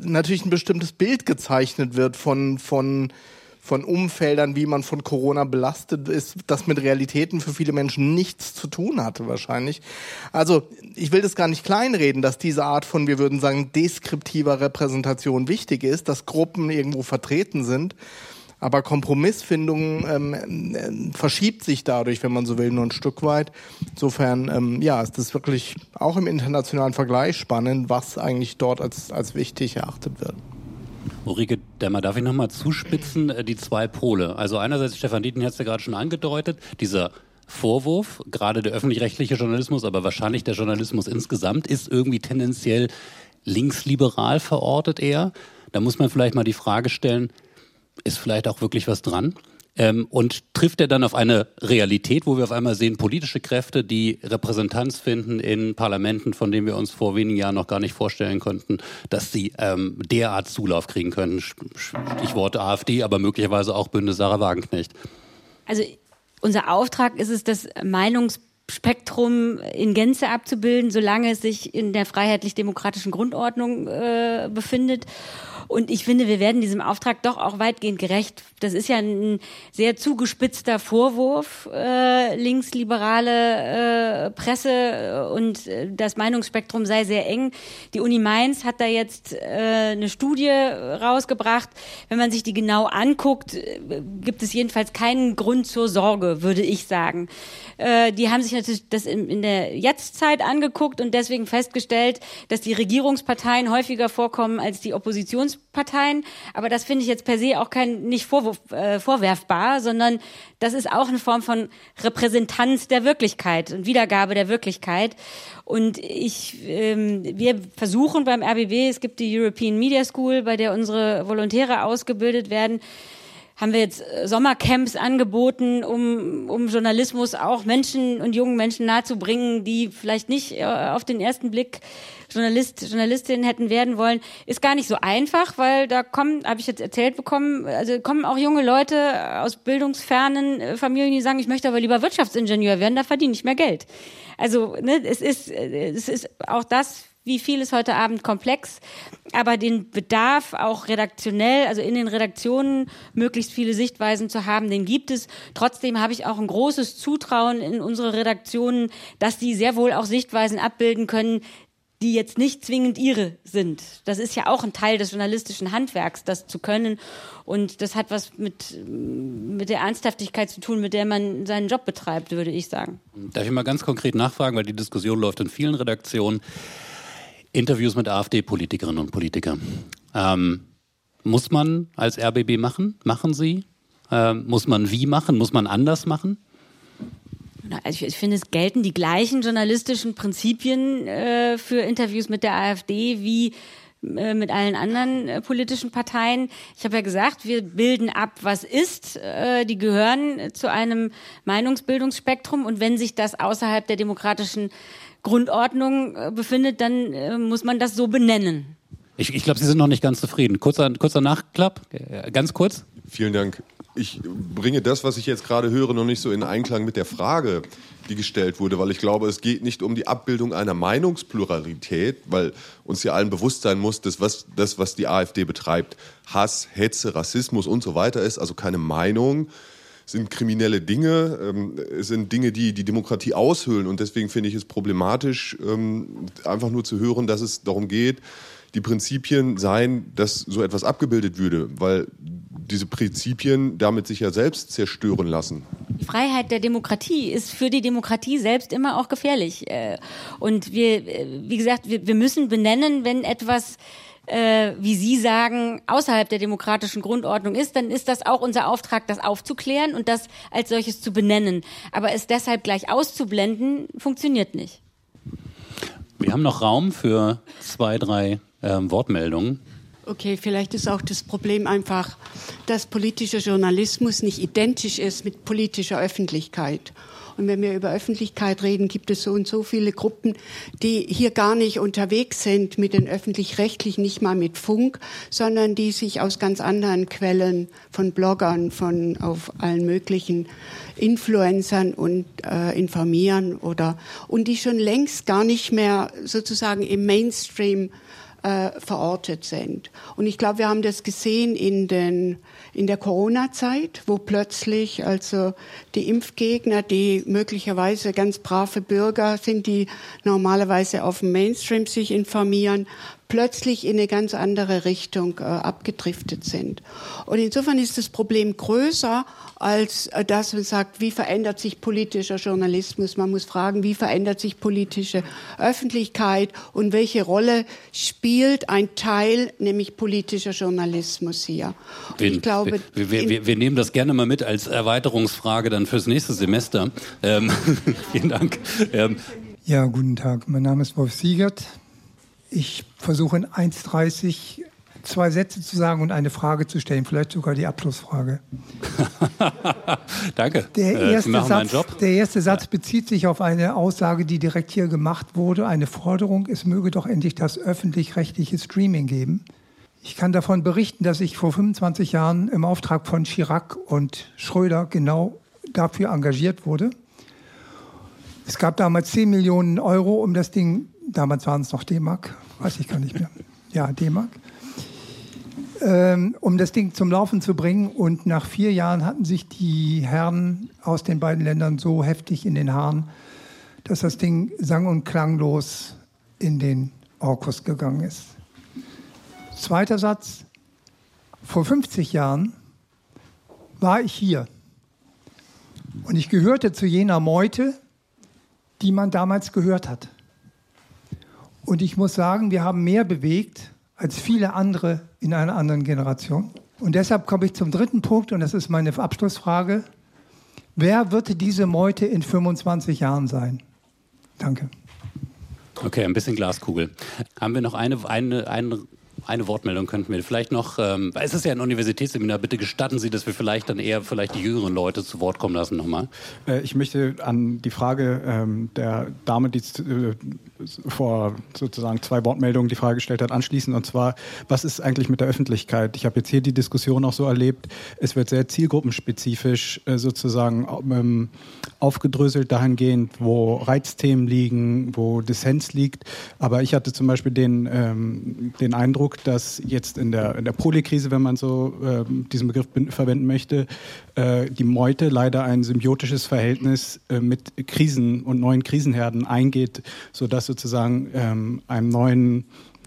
natürlich ein bestimmtes Bild gezeichnet wird von, von von Umfeldern, wie man von Corona belastet ist, das mit Realitäten für viele Menschen nichts zu tun hatte wahrscheinlich. Also ich will das gar nicht kleinreden, dass diese Art von, wir würden sagen, deskriptiver Repräsentation wichtig ist, dass Gruppen irgendwo vertreten sind. Aber Kompromissfindung ähm, äh, verschiebt sich dadurch, wenn man so will, nur ein Stück weit. Insofern, ähm, ja, ist das wirklich auch im internationalen Vergleich spannend, was eigentlich dort als, als wichtig erachtet wird. Ulrike Dämmer, darf ich nochmal zuspitzen, äh, die zwei Pole. Also einerseits, Stefan Dieten hat es ja gerade schon angedeutet, dieser Vorwurf, gerade der öffentlich-rechtliche Journalismus, aber wahrscheinlich der Journalismus insgesamt, ist irgendwie tendenziell linksliberal verortet eher. Da muss man vielleicht mal die Frage stellen, ist vielleicht auch wirklich was dran? Ähm, und trifft er dann auf eine Realität, wo wir auf einmal sehen, politische Kräfte, die Repräsentanz finden in Parlamenten, von denen wir uns vor wenigen Jahren noch gar nicht vorstellen konnten, dass sie ähm, derart Zulauf kriegen können. Stichwort AfD, aber möglicherweise auch Bündnis Sarah Wagenknecht. Also unser Auftrag ist es, das Meinungsspektrum in Gänze abzubilden, solange es sich in der freiheitlich-demokratischen Grundordnung äh, befindet. Und ich finde, wir werden diesem Auftrag doch auch weitgehend gerecht. Das ist ja ein sehr zugespitzter Vorwurf, äh, linksliberale äh, Presse äh, und äh, das Meinungsspektrum sei sehr eng. Die Uni Mainz hat da jetzt äh, eine Studie rausgebracht. Wenn man sich die genau anguckt, äh, gibt es jedenfalls keinen Grund zur Sorge, würde ich sagen. Äh, die haben sich natürlich das in, in der Jetztzeit angeguckt und deswegen festgestellt, dass die Regierungsparteien häufiger vorkommen als die Oppositions Parteien, aber das finde ich jetzt per se auch kein nicht vorwurf, äh, vorwerfbar, sondern das ist auch eine Form von Repräsentanz der Wirklichkeit und Wiedergabe der Wirklichkeit. Und ich, ähm, wir versuchen beim RBB, es gibt die European Media School, bei der unsere Volontäre ausgebildet werden, haben wir jetzt äh, Sommercamps angeboten, um, um Journalismus auch Menschen und jungen Menschen nahezubringen, die vielleicht nicht äh, auf den ersten Blick Journalist, Journalistin hätten werden wollen, ist gar nicht so einfach, weil da kommen, habe ich jetzt erzählt bekommen, also kommen auch junge Leute aus bildungsfernen äh, Familien, die sagen, ich möchte aber lieber Wirtschaftsingenieur werden, da verdiene ich mehr Geld. Also ne, es ist es ist auch das wie viel ist heute Abend komplex, aber den Bedarf auch redaktionell, also in den Redaktionen möglichst viele Sichtweisen zu haben, den gibt es. Trotzdem habe ich auch ein großes Zutrauen in unsere Redaktionen, dass die sehr wohl auch Sichtweisen abbilden können, die jetzt nicht zwingend ihre sind. Das ist ja auch ein Teil des journalistischen Handwerks, das zu können. Und das hat was mit, mit der Ernsthaftigkeit zu tun, mit der man seinen Job betreibt, würde ich sagen. Darf ich mal ganz konkret nachfragen, weil die Diskussion läuft in vielen Redaktionen. Interviews mit AfD-Politikerinnen und Politikern. Ähm, muss man als RBB machen? Machen Sie? Ähm, muss man wie machen? Muss man anders machen? Also ich, finde, es gelten die gleichen journalistischen Prinzipien äh, für Interviews mit der AfD wie äh, mit allen anderen äh, politischen Parteien. Ich habe ja gesagt, wir bilden ab, was ist. Äh, die gehören zu einem Meinungsbildungsspektrum und wenn sich das außerhalb der demokratischen Grundordnung äh, befindet, dann äh, muss man das so benennen. Ich, ich glaube, Sie sind noch nicht ganz zufrieden. Kurzer, kurzer Nachklapp, ganz kurz. Vielen Dank ich bringe das, was ich jetzt gerade höre, noch nicht so in Einklang mit der Frage, die gestellt wurde, weil ich glaube, es geht nicht um die Abbildung einer Meinungspluralität, weil uns ja allen bewusst sein muss, dass was, das, was die AfD betreibt, Hass, Hetze, Rassismus und so weiter ist, also keine Meinung, sind kriminelle Dinge, ähm, sind Dinge, die die Demokratie aushöhlen. Und deswegen finde ich es problematisch, ähm, einfach nur zu hören, dass es darum geht, die Prinzipien sein, dass so etwas abgebildet würde, weil diese Prinzipien damit sich ja selbst zerstören lassen. Die Freiheit der Demokratie ist für die Demokratie selbst immer auch gefährlich. Äh, und wir, äh, wie gesagt, wir müssen benennen, wenn etwas äh, wie Sie sagen, außerhalb der demokratischen Grundordnung ist, dann ist das auch unser Auftrag, das aufzuklären und das als solches zu benennen. Aber es deshalb gleich auszublenden, funktioniert nicht. Wir haben noch Raum für zwei, drei ähm, Wortmeldungen. Okay, vielleicht ist auch das Problem einfach, dass politischer Journalismus nicht identisch ist mit politischer Öffentlichkeit. Und wenn wir über Öffentlichkeit reden, gibt es so und so viele Gruppen, die hier gar nicht unterwegs sind mit den öffentlich-rechtlichen, nicht mal mit Funk, sondern die sich aus ganz anderen Quellen von Bloggern, von auf allen möglichen Influencern und äh, informieren oder und die schon längst gar nicht mehr sozusagen im Mainstream äh, verortet sind. Und ich glaube, wir haben das gesehen in, den, in der Corona-Zeit, wo plötzlich also die Impfgegner, die möglicherweise ganz brave Bürger sind, die normalerweise auf dem Mainstream sich informieren, plötzlich in eine ganz andere Richtung äh, abgedriftet sind. Und insofern ist das Problem größer, als äh, dass man sagt, wie verändert sich politischer Journalismus. Man muss fragen, wie verändert sich politische Öffentlichkeit und welche Rolle spielt ein Teil, nämlich politischer Journalismus hier. Wir, ich glaube, wir, wir, wir, wir, nehmen das gerne mal mit als Erweiterungsfrage dann fürs nächste Semester. Ähm, vielen Dank. Ähm, ja, guten Tag. Mein Name ist Wolf Siegert. Ich versuche in 1,30 zwei Sätze zu sagen und eine Frage zu stellen, vielleicht sogar die Abschlussfrage. Danke. Der äh, erste, äh, Satz, der erste Satz bezieht sich auf eine Aussage, die direkt hier gemacht wurde, eine Forderung, es möge doch endlich das öffentlich-rechtliche Streaming geben. Ich kann davon berichten, dass ich vor 25 Jahren im Auftrag von Chirac und Schröder genau dafür engagiert wurde. Es gab damals 10 Millionen Euro, um das Ding damals waren es noch D-Mark, weiß ich gar nicht mehr. Ja, D-Mark. Ähm, um das Ding zum Laufen zu bringen. Und nach vier Jahren hatten sich die Herren aus den beiden Ländern so heftig in den Haaren, dass das Ding sang- und klanglos in den Orkus gegangen ist. Zweiter Satz. Vor 50 Jahren war ich hier. Und ich gehörte zu jener Meute, die man damals gehört hat. Und ich muss sagen, wir haben mehr bewegt als viele andere in einer anderen Generation. Und deshalb komme ich zum dritten Punkt, und das ist meine Abschlussfrage. Wer wird diese Meute in 25 Jahren sein? Danke. Okay, ein bisschen Glaskugel. Haben wir noch eine, eine, eine eine Wortmeldung könnten wir vielleicht noch, ähm, es ist ja ein Universitätsseminar, bitte gestatten Sie, dass wir vielleicht dann eher vielleicht die jüngeren Leute zu Wort kommen lassen nochmal. Äh, ich möchte an die Frage ähm, der Dame, die äh, vor sozusagen zwei Wortmeldungen die Frage gestellt hat, anschließen. Und zwar, was ist eigentlich mit der Öffentlichkeit? Ich habe jetzt hier die Diskussion auch so erlebt, es wird sehr zielgruppenspezifisch äh, sozusagen ähm, aufgedröselt dahingehend, wo Reizthemen liegen, wo Dissens liegt. Aber ich hatte zum Beispiel den, ähm, den Eindruck, dass jetzt in der, in der Polykrise, wenn man so äh, diesen Begriff verwenden möchte, äh, die Meute leider ein symbiotisches Verhältnis äh, mit Krisen und neuen Krisenherden eingeht, sodass sozusagen ähm, einem neuen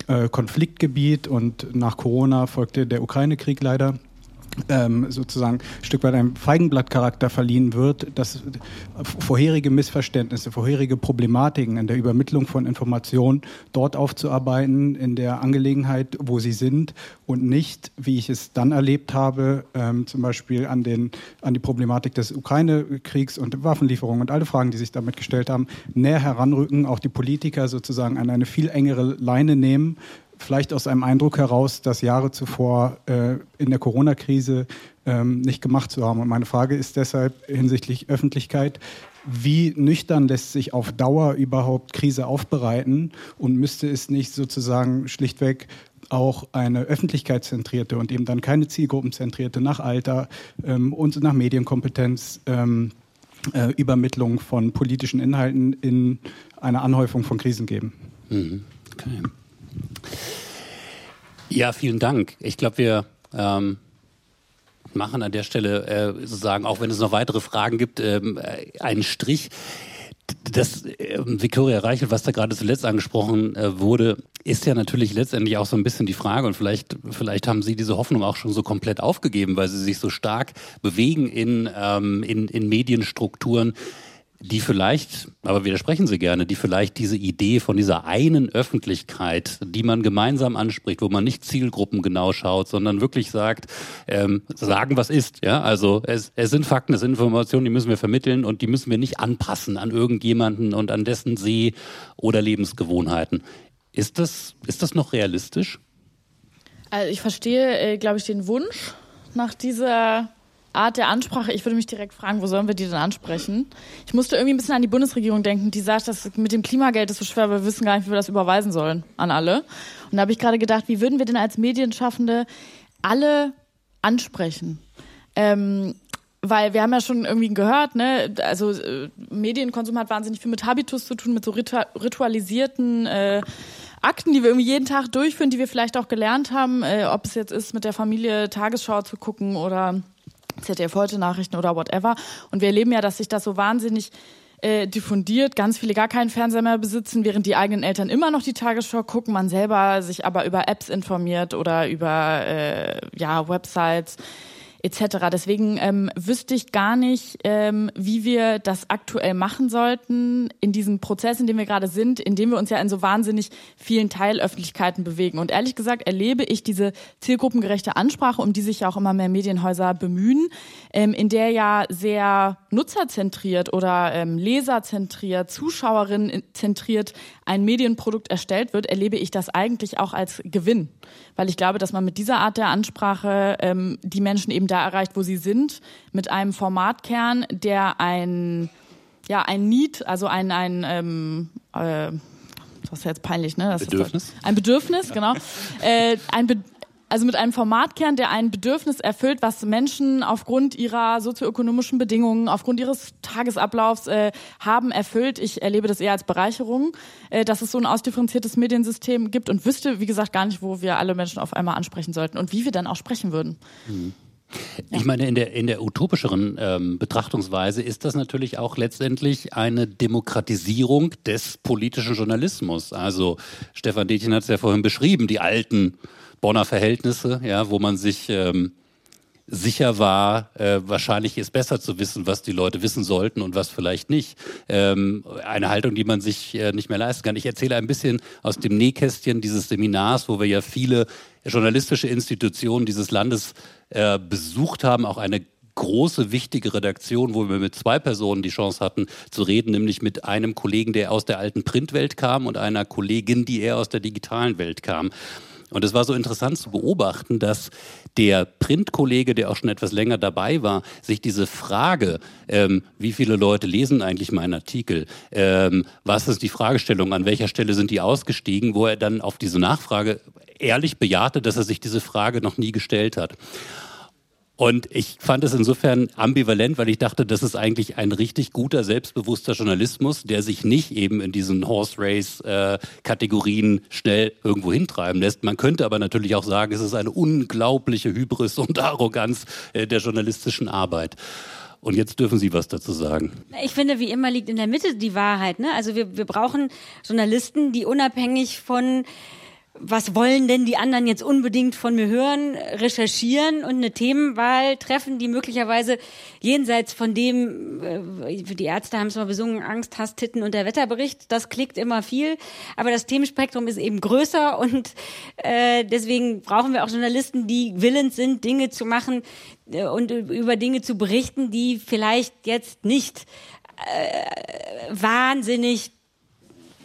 äh, Konfliktgebiet und nach Corona folgte der Ukraine-Krieg leider ähm, sozusagen ein Stück weit einem Feigenblattcharakter verliehen wird, dass vorherige Missverständnisse, vorherige Problematiken in der Übermittlung von Informationen dort aufzuarbeiten, in der Angelegenheit, wo sie sind und nicht, wie ich es dann erlebt habe, ähm, zum Beispiel an, den, an die Problematik des Ukraine-Kriegs und Waffenlieferungen und alle Fragen, die sich damit gestellt haben, näher heranrücken, auch die Politiker sozusagen an eine viel engere Leine nehmen, vielleicht aus einem Eindruck heraus, das Jahre zuvor äh, in der Corona-Krise ähm, nicht gemacht zu haben. Und meine Frage ist deshalb hinsichtlich Öffentlichkeit, wie nüchtern lässt sich auf Dauer überhaupt Krise aufbereiten und müsste es nicht sozusagen schlichtweg auch eine öffentlichkeitszentrierte und eben dann keine zielgruppenzentrierte nach Alter ähm, und nach Medienkompetenz ähm, äh, Übermittlung von politischen Inhalten in einer Anhäufung von Krisen geben. Mhm. Okay. Ja, vielen Dank. Ich glaube, wir ähm, machen an der Stelle äh, sozusagen, auch wenn es noch weitere Fragen gibt, ähm, einen Strich. Das äh, Viktoria Reichel, was da gerade zuletzt angesprochen äh, wurde, ist ja natürlich letztendlich auch so ein bisschen die Frage und vielleicht, vielleicht haben Sie diese Hoffnung auch schon so komplett aufgegeben, weil Sie sich so stark bewegen in, ähm, in, in Medienstrukturen, die vielleicht, aber widersprechen Sie gerne, die vielleicht diese Idee von dieser einen Öffentlichkeit, die man gemeinsam anspricht, wo man nicht Zielgruppen genau schaut, sondern wirklich sagt, ähm, sagen, was ist. Ja, also es, es sind Fakten, es sind Informationen, die müssen wir vermitteln und die müssen wir nicht anpassen an irgendjemanden und an dessen Seh- oder Lebensgewohnheiten. Ist das, ist das noch realistisch? Also ich verstehe, äh, glaube ich, den Wunsch nach dieser Art der Ansprache, ich würde mich direkt fragen, wo sollen wir die denn ansprechen? Ich musste irgendwie ein bisschen an die Bundesregierung denken, die sagt, dass mit dem Klimageld ist so schwer, wir wissen gar nicht, wie wir das überweisen sollen an alle. Und da habe ich gerade gedacht, wie würden wir denn als Medienschaffende alle ansprechen? Ähm, weil wir haben ja schon irgendwie gehört, ne, also äh, Medienkonsum hat wahnsinnig viel mit Habitus zu tun, mit so ritualisierten äh, Akten, die wir irgendwie jeden Tag durchführen, die wir vielleicht auch gelernt haben, äh, ob es jetzt ist, mit der Familie Tagesschau zu gucken oder ZDF heute Nachrichten oder whatever. Und wir erleben ja, dass sich das so wahnsinnig äh, diffundiert, ganz viele gar keinen Fernseher mehr besitzen, während die eigenen Eltern immer noch die Tagesschau gucken, man selber sich aber über Apps informiert oder über äh, ja Websites etc. Deswegen ähm, wüsste ich gar nicht, ähm, wie wir das aktuell machen sollten in diesem Prozess, in dem wir gerade sind, in dem wir uns ja in so wahnsinnig vielen Teilöffentlichkeiten bewegen. Und ehrlich gesagt erlebe ich diese zielgruppengerechte Ansprache, um die sich ja auch immer mehr Medienhäuser bemühen, ähm, in der ja sehr nutzerzentriert oder ähm, leserzentriert, zuschauerinnenzentriert ein Medienprodukt erstellt wird, erlebe ich das eigentlich auch als Gewinn. Weil ich glaube, dass man mit dieser Art der Ansprache ähm, die Menschen eben da erreicht, wo sie sind, mit einem Formatkern, der ein, ja, ein Need, also ein, ein ähm, äh, das ist jetzt peinlich, ne? Das Bedürfnis? Ist ein Bedürfnis, genau. äh, ein Be also mit einem Formatkern, der ein Bedürfnis erfüllt, was Menschen aufgrund ihrer sozioökonomischen Bedingungen, aufgrund ihres Tagesablaufs äh, haben erfüllt. Ich erlebe das eher als Bereicherung, äh, dass es so ein ausdifferenziertes Mediensystem gibt und wüsste, wie gesagt, gar nicht, wo wir alle Menschen auf einmal ansprechen sollten und wie wir dann auch sprechen würden. Mhm. Ich meine, in der, in der utopischeren ähm, Betrachtungsweise ist das natürlich auch letztendlich eine Demokratisierung des politischen Journalismus. Also Stefan Detjen hat es ja vorhin beschrieben, die alten Bonner Verhältnisse, ja, wo man sich ähm, sicher war, äh, wahrscheinlich ist besser zu wissen, was die Leute wissen sollten und was vielleicht nicht. Ähm, eine Haltung, die man sich äh, nicht mehr leisten kann. Ich erzähle ein bisschen aus dem Nähkästchen dieses Seminars, wo wir ja viele journalistische Institutionen dieses Landes äh, besucht haben, auch eine große, wichtige Redaktion, wo wir mit zwei Personen die Chance hatten zu reden, nämlich mit einem Kollegen, der aus der alten Printwelt kam und einer Kollegin, die eher aus der digitalen Welt kam. Und es war so interessant zu beobachten, dass der Printkollege, der auch schon etwas länger dabei war, sich diese Frage, ähm, wie viele Leute lesen eigentlich meinen Artikel, ähm, was ist die Fragestellung, an welcher Stelle sind die ausgestiegen, wo er dann auf diese Nachfrage ehrlich bejahte, dass er sich diese Frage noch nie gestellt hat. Und ich fand es insofern ambivalent, weil ich dachte, das ist eigentlich ein richtig guter, selbstbewusster Journalismus, der sich nicht eben in diesen Horse Race-Kategorien äh, schnell irgendwo hintreiben lässt. Man könnte aber natürlich auch sagen, es ist eine unglaubliche Hybris und Arroganz äh, der journalistischen Arbeit. Und jetzt dürfen Sie was dazu sagen. Ich finde, wie immer liegt in der Mitte die Wahrheit. Ne? Also wir, wir brauchen Journalisten, die unabhängig von was wollen denn die anderen jetzt unbedingt von mir hören, recherchieren und eine Themenwahl treffen, die möglicherweise jenseits von dem, äh, die Ärzte haben es mal besungen, Angst, Hass, Titten und der Wetterbericht, das klickt immer viel, aber das Themenspektrum ist eben größer und äh, deswegen brauchen wir auch Journalisten, die willens sind, Dinge zu machen äh, und über Dinge zu berichten, die vielleicht jetzt nicht äh, wahnsinnig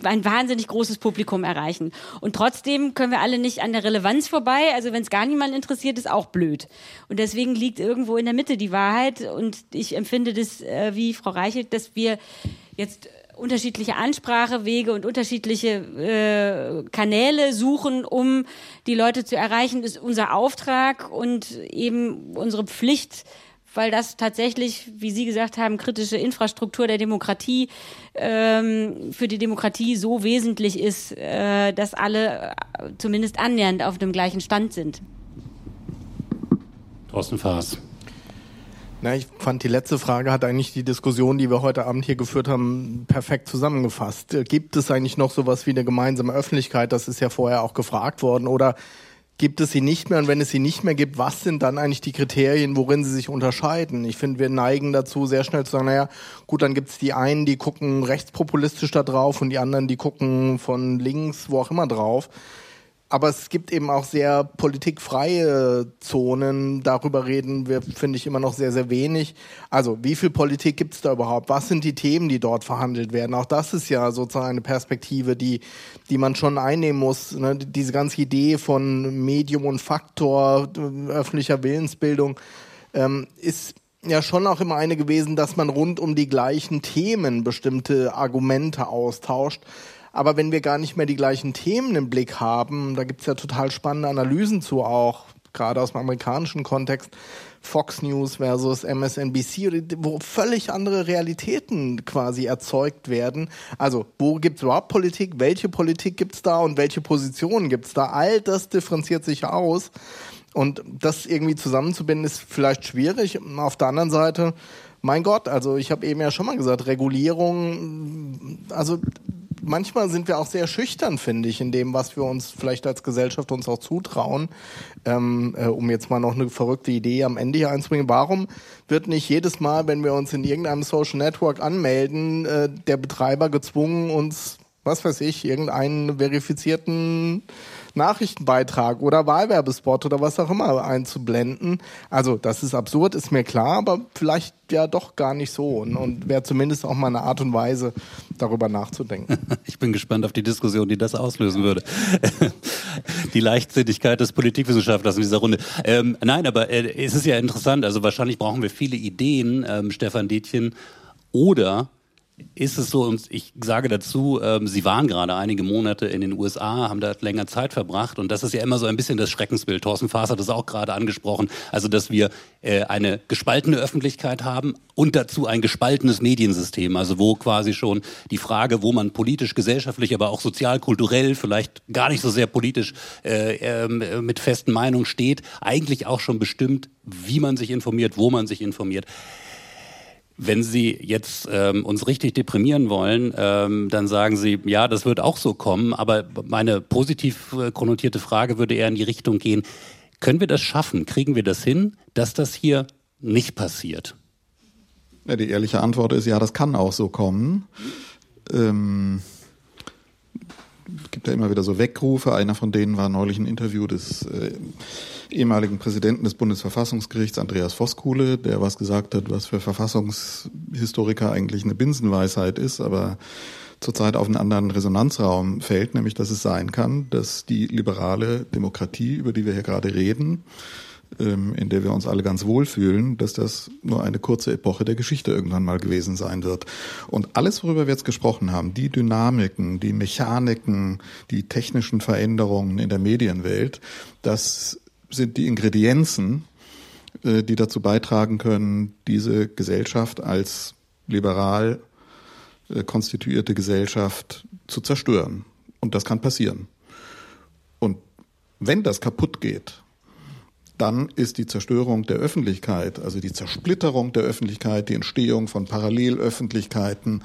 ein wahnsinnig großes Publikum erreichen. Und trotzdem können wir alle nicht an der Relevanz vorbei. Also wenn es gar niemand interessiert, ist auch blöd. Und deswegen liegt irgendwo in der Mitte die Wahrheit. Und ich empfinde das äh, wie Frau Reichelt, dass wir jetzt unterschiedliche Ansprachewege und unterschiedliche äh, Kanäle suchen, um die Leute zu erreichen, ist unser Auftrag und eben unsere Pflicht, weil das tatsächlich, wie Sie gesagt haben, kritische Infrastruktur der Demokratie ähm, für die Demokratie so wesentlich ist, äh, dass alle äh, zumindest annähernd auf dem gleichen Stand sind. Thorsten Faas. Na, ich fand, die letzte Frage hat eigentlich die Diskussion, die wir heute Abend hier geführt haben, perfekt zusammengefasst. Gibt es eigentlich noch sowas wie eine gemeinsame Öffentlichkeit? Das ist ja vorher auch gefragt worden. Oder gibt es sie nicht mehr? Und wenn es sie nicht mehr gibt, was sind dann eigentlich die Kriterien, worin sie sich unterscheiden? Ich finde, wir neigen dazu, sehr schnell zu sagen, naja, gut, dann gibt es die einen, die gucken rechtspopulistisch da drauf und die anderen, die gucken von links, wo auch immer drauf aber es gibt eben auch sehr politikfreie Zonen. Darüber reden wir, finde ich, immer noch sehr, sehr wenig. Also wie viel Politik gibt es da überhaupt? Was sind die Themen, die dort verhandelt werden? Auch das ist ja sozusagen eine Perspektive, die, die man schon einnehmen muss. Ne? Diese ganze Idee von Medium und Faktor öffentlicher Willensbildung ähm, ist ja schon auch immer eine gewesen, dass man rund um die gleichen Themen bestimmte Argumente austauscht. Aber wenn wir gar nicht mehr die gleichen Themen im Blick haben, da gibt es ja total spannende Analysen zu auch, gerade aus dem amerikanischen Kontext, Fox News versus MSNBC, wo völlig andere Realitäten quasi erzeugt werden. Also, wo gibt es überhaupt Politik? Welche Politik gibt es da und welche Positionen gibt es da? All das differenziert sich aus. Und das irgendwie zusammenzubinden, ist vielleicht schwierig. Auf der anderen Seite, mein Gott, also ich habe eben ja schon mal gesagt, Regulierung, also manchmal sind wir auch sehr schüchtern, finde ich, in dem, was wir uns vielleicht als Gesellschaft uns auch zutrauen. Ähm, äh, um jetzt mal noch eine verrückte Idee am Ende hier einzubringen. Warum wird nicht jedes Mal, wenn wir uns in irgendeinem Social Network anmelden, äh, der Betreiber gezwungen, uns, was weiß ich, irgendeinen verifizierten Nachrichtenbeitrag oder Wahlwerbespot oder was auch immer einzublenden. Also das ist absurd, ist mir klar, aber vielleicht ja doch gar nicht so und, und wäre zumindest auch mal eine Art und Weise, darüber nachzudenken. Ich bin gespannt auf die Diskussion, die das auslösen würde. Die Leichtsinnigkeit des Politikwissenschaftlers in dieser Runde. Ähm, nein, aber äh, es ist ja interessant, also wahrscheinlich brauchen wir viele Ideen, ähm, Stefan Detjen, oder ist es so, und ich sage dazu, ähm, Sie waren gerade einige Monate in den USA, haben da länger Zeit verbracht und das ist ja immer so ein bisschen das Schreckensbild. Thorsten Faas hat es auch gerade angesprochen, also dass wir äh, eine gespaltene Öffentlichkeit haben und dazu ein gespaltenes Mediensystem, also wo quasi schon die Frage, wo man politisch, gesellschaftlich, aber auch sozial, kulturell, vielleicht gar nicht so sehr politisch äh, äh, mit festen Meinungen steht, eigentlich auch schon bestimmt, wie man sich informiert, wo man sich informiert. Wenn Sie jetzt ähm, uns richtig deprimieren wollen, ähm, dann sagen Sie, ja, das wird auch so kommen. Aber meine positiv äh, konnotierte Frage würde eher in die Richtung gehen, können wir das schaffen? Kriegen wir das hin, dass das hier nicht passiert? Ja, die ehrliche Antwort ist ja, das kann auch so kommen. Ähm, gibt ja immer wieder so Weckrufe. Einer von denen war neulich ein Interview des äh, ehemaligen Präsidenten des Bundesverfassungsgerichts, Andreas Voskuhle, der was gesagt hat, was für Verfassungshistoriker eigentlich eine Binsenweisheit ist, aber zurzeit auf einen anderen Resonanzraum fällt, nämlich dass es sein kann, dass die liberale Demokratie, über die wir hier gerade reden, in der wir uns alle ganz wohlfühlen, dass das nur eine kurze Epoche der Geschichte irgendwann mal gewesen sein wird. Und alles, worüber wir jetzt gesprochen haben, die Dynamiken, die Mechaniken, die technischen Veränderungen in der Medienwelt, das sind die Ingredienzen, äh, die dazu beitragen können, diese Gesellschaft als liberal äh, konstituierte Gesellschaft zu zerstören. Und das kann passieren. Und wenn das kaputt geht, dann ist die Zerstörung der Öffentlichkeit, also die Zersplitterung der Öffentlichkeit, die Entstehung von Parallelöffentlichkeiten,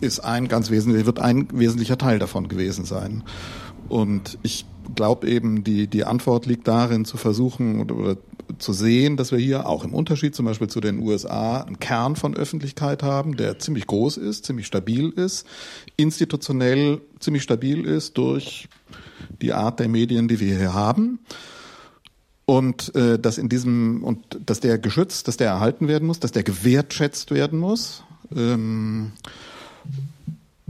ist ein ganz wesentlicher, wird ein wesentlicher Teil davon gewesen sein. Und ich glaube eben, die, die Antwort liegt darin, zu versuchen oder, oder zu sehen, dass wir hier auch im Unterschied zum Beispiel zu den USA einen Kern von Öffentlichkeit haben, der ziemlich groß ist, ziemlich stabil ist, institutionell ziemlich stabil ist durch die Art der Medien, die wir hier haben. Und äh, dass in diesem und dass der geschützt, dass der erhalten werden muss, dass der gewertschätzt werden muss. Ähm,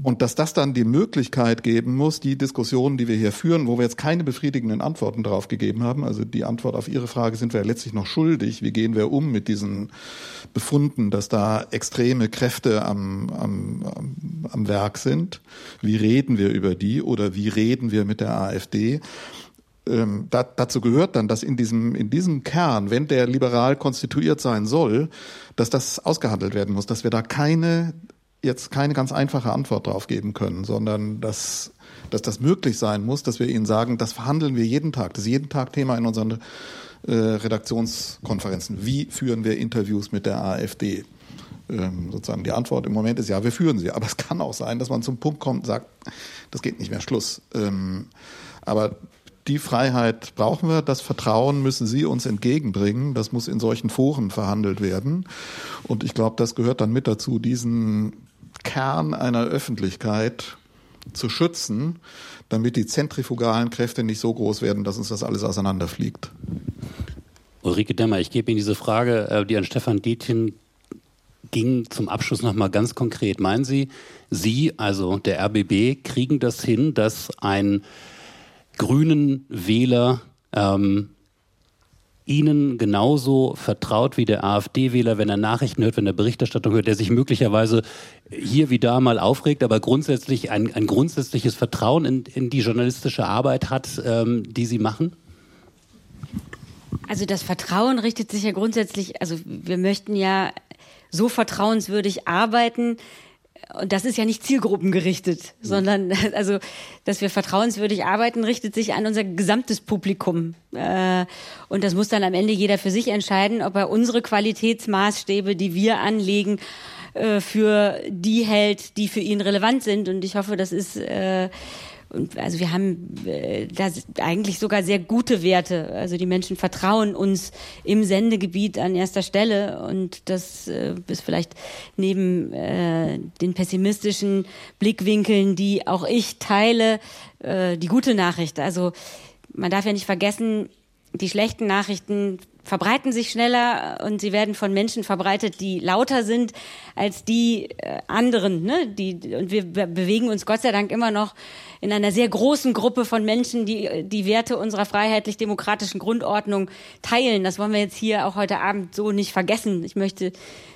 und dass das dann die Möglichkeit geben muss, die Diskussionen, die wir hier führen, wo wir jetzt keine befriedigenden Antworten darauf gegeben haben, also die Antwort auf Ihre Frage sind wir ja letztlich noch schuldig. Wie gehen wir um mit diesen Befunden, dass da extreme Kräfte am, am, am Werk sind? Wie reden wir über die oder wie reden wir mit der AfD? Ähm, da, dazu gehört dann, dass in diesem, in diesem Kern, wenn der liberal konstituiert sein soll, dass das ausgehandelt werden muss, dass wir da keine jetzt keine ganz einfache Antwort drauf geben können, sondern dass, dass das möglich sein muss, dass wir ihnen sagen, das verhandeln wir jeden Tag, das ist jeden Tag Thema in unseren äh, Redaktionskonferenzen. Wie führen wir Interviews mit der AfD? Ähm, sozusagen die Antwort im Moment ist ja, wir führen sie. Aber es kann auch sein, dass man zum Punkt kommt und sagt, das geht nicht mehr, Schluss. Ähm, aber die Freiheit brauchen wir, das Vertrauen müssen Sie uns entgegenbringen. Das muss in solchen Foren verhandelt werden. Und ich glaube, das gehört dann mit dazu, diesen Kern einer Öffentlichkeit zu schützen, damit die zentrifugalen Kräfte nicht so groß werden, dass uns das alles auseinanderfliegt. Ulrike Demmer, ich gebe Ihnen diese Frage, äh, die an Stefan Dietjen ging, zum Abschluss nochmal ganz konkret. Meinen Sie, Sie, also der RBB, kriegen das hin, dass ein grünen Wähler ähm, Ihnen genauso vertraut wie der AfD-Wähler, wenn er Nachrichten hört, wenn er Berichterstattung hört, der sich möglicherweise hier wie da mal aufregt, aber grundsätzlich ein, ein grundsätzliches Vertrauen in, in, die journalistische Arbeit hat, ähm, die Sie machen? Also das Vertrauen richtet sich ja grundsätzlich, also wir möchten ja so vertrauenswürdig arbeiten, und das ist ja nicht zielgruppengerichtet, mhm. sondern also, dass wir vertrauenswürdig arbeiten, richtet sich an unser gesamtes Publikum. Äh, und das muss dann am Ende jeder für sich entscheiden, ob er unsere Qualitätsmaßstäbe, die wir anlegen, äh, für die hält, die für ihn relevant sind. Und ich hoffe, das ist äh, und also wir haben äh, da eigentlich sogar sehr gute Werte. Also die Menschen vertrauen uns im Sendegebiet an erster Stelle und das äh, ist vielleicht neben äh, den pessimistischen Blickwinkeln, die auch ich teile, äh, die gute Nachricht. Also man darf ja nicht vergessen, die schlechten Nachrichten verbreiten sich schneller und sie werden von Menschen verbreitet, die lauter sind als die äh, anderen. Ne? Die, und wir bewegen uns Gott sei Dank immer noch in einer sehr großen Gruppe von Menschen, die die Werte unserer freiheitlich-demokratischen Grundordnung teilen. Das wollen wir jetzt hier auch heute Abend so nicht vergessen. Ich möchte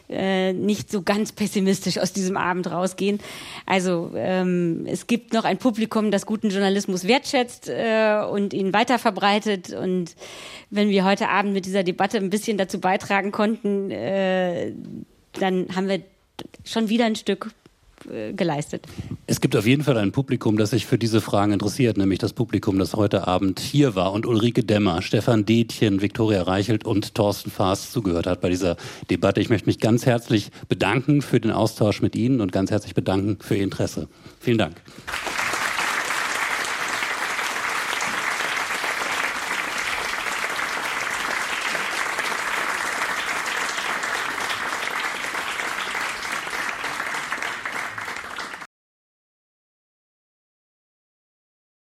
äh, nicht so ganz pessimistisch aus diesem Abend rausgehen. Also ähm, es gibt noch ein Publikum, das guten Journalismus wertschätzt äh, und ihn weiter verbreitet. Und wenn wir heute Abend mit dieser Debatte ein bisschen dazu beitragen konnten, äh, dann haben wir schon wieder ein Stück geleistet. Es gibt auf jeden Fall ein Publikum, das sich für diese Fragen interessiert, nämlich das Publikum, das heute Abend hier war und Ulrike Demmer, Stefan Detjen, Viktoria Reichelt und Thorsten Faas zugehört hat bei dieser Debatte. Ich möchte mich ganz herzlich bedanken für den Austausch mit Ihnen und ganz herzlich bedanken für Ihr Interesse. Vielen Dank.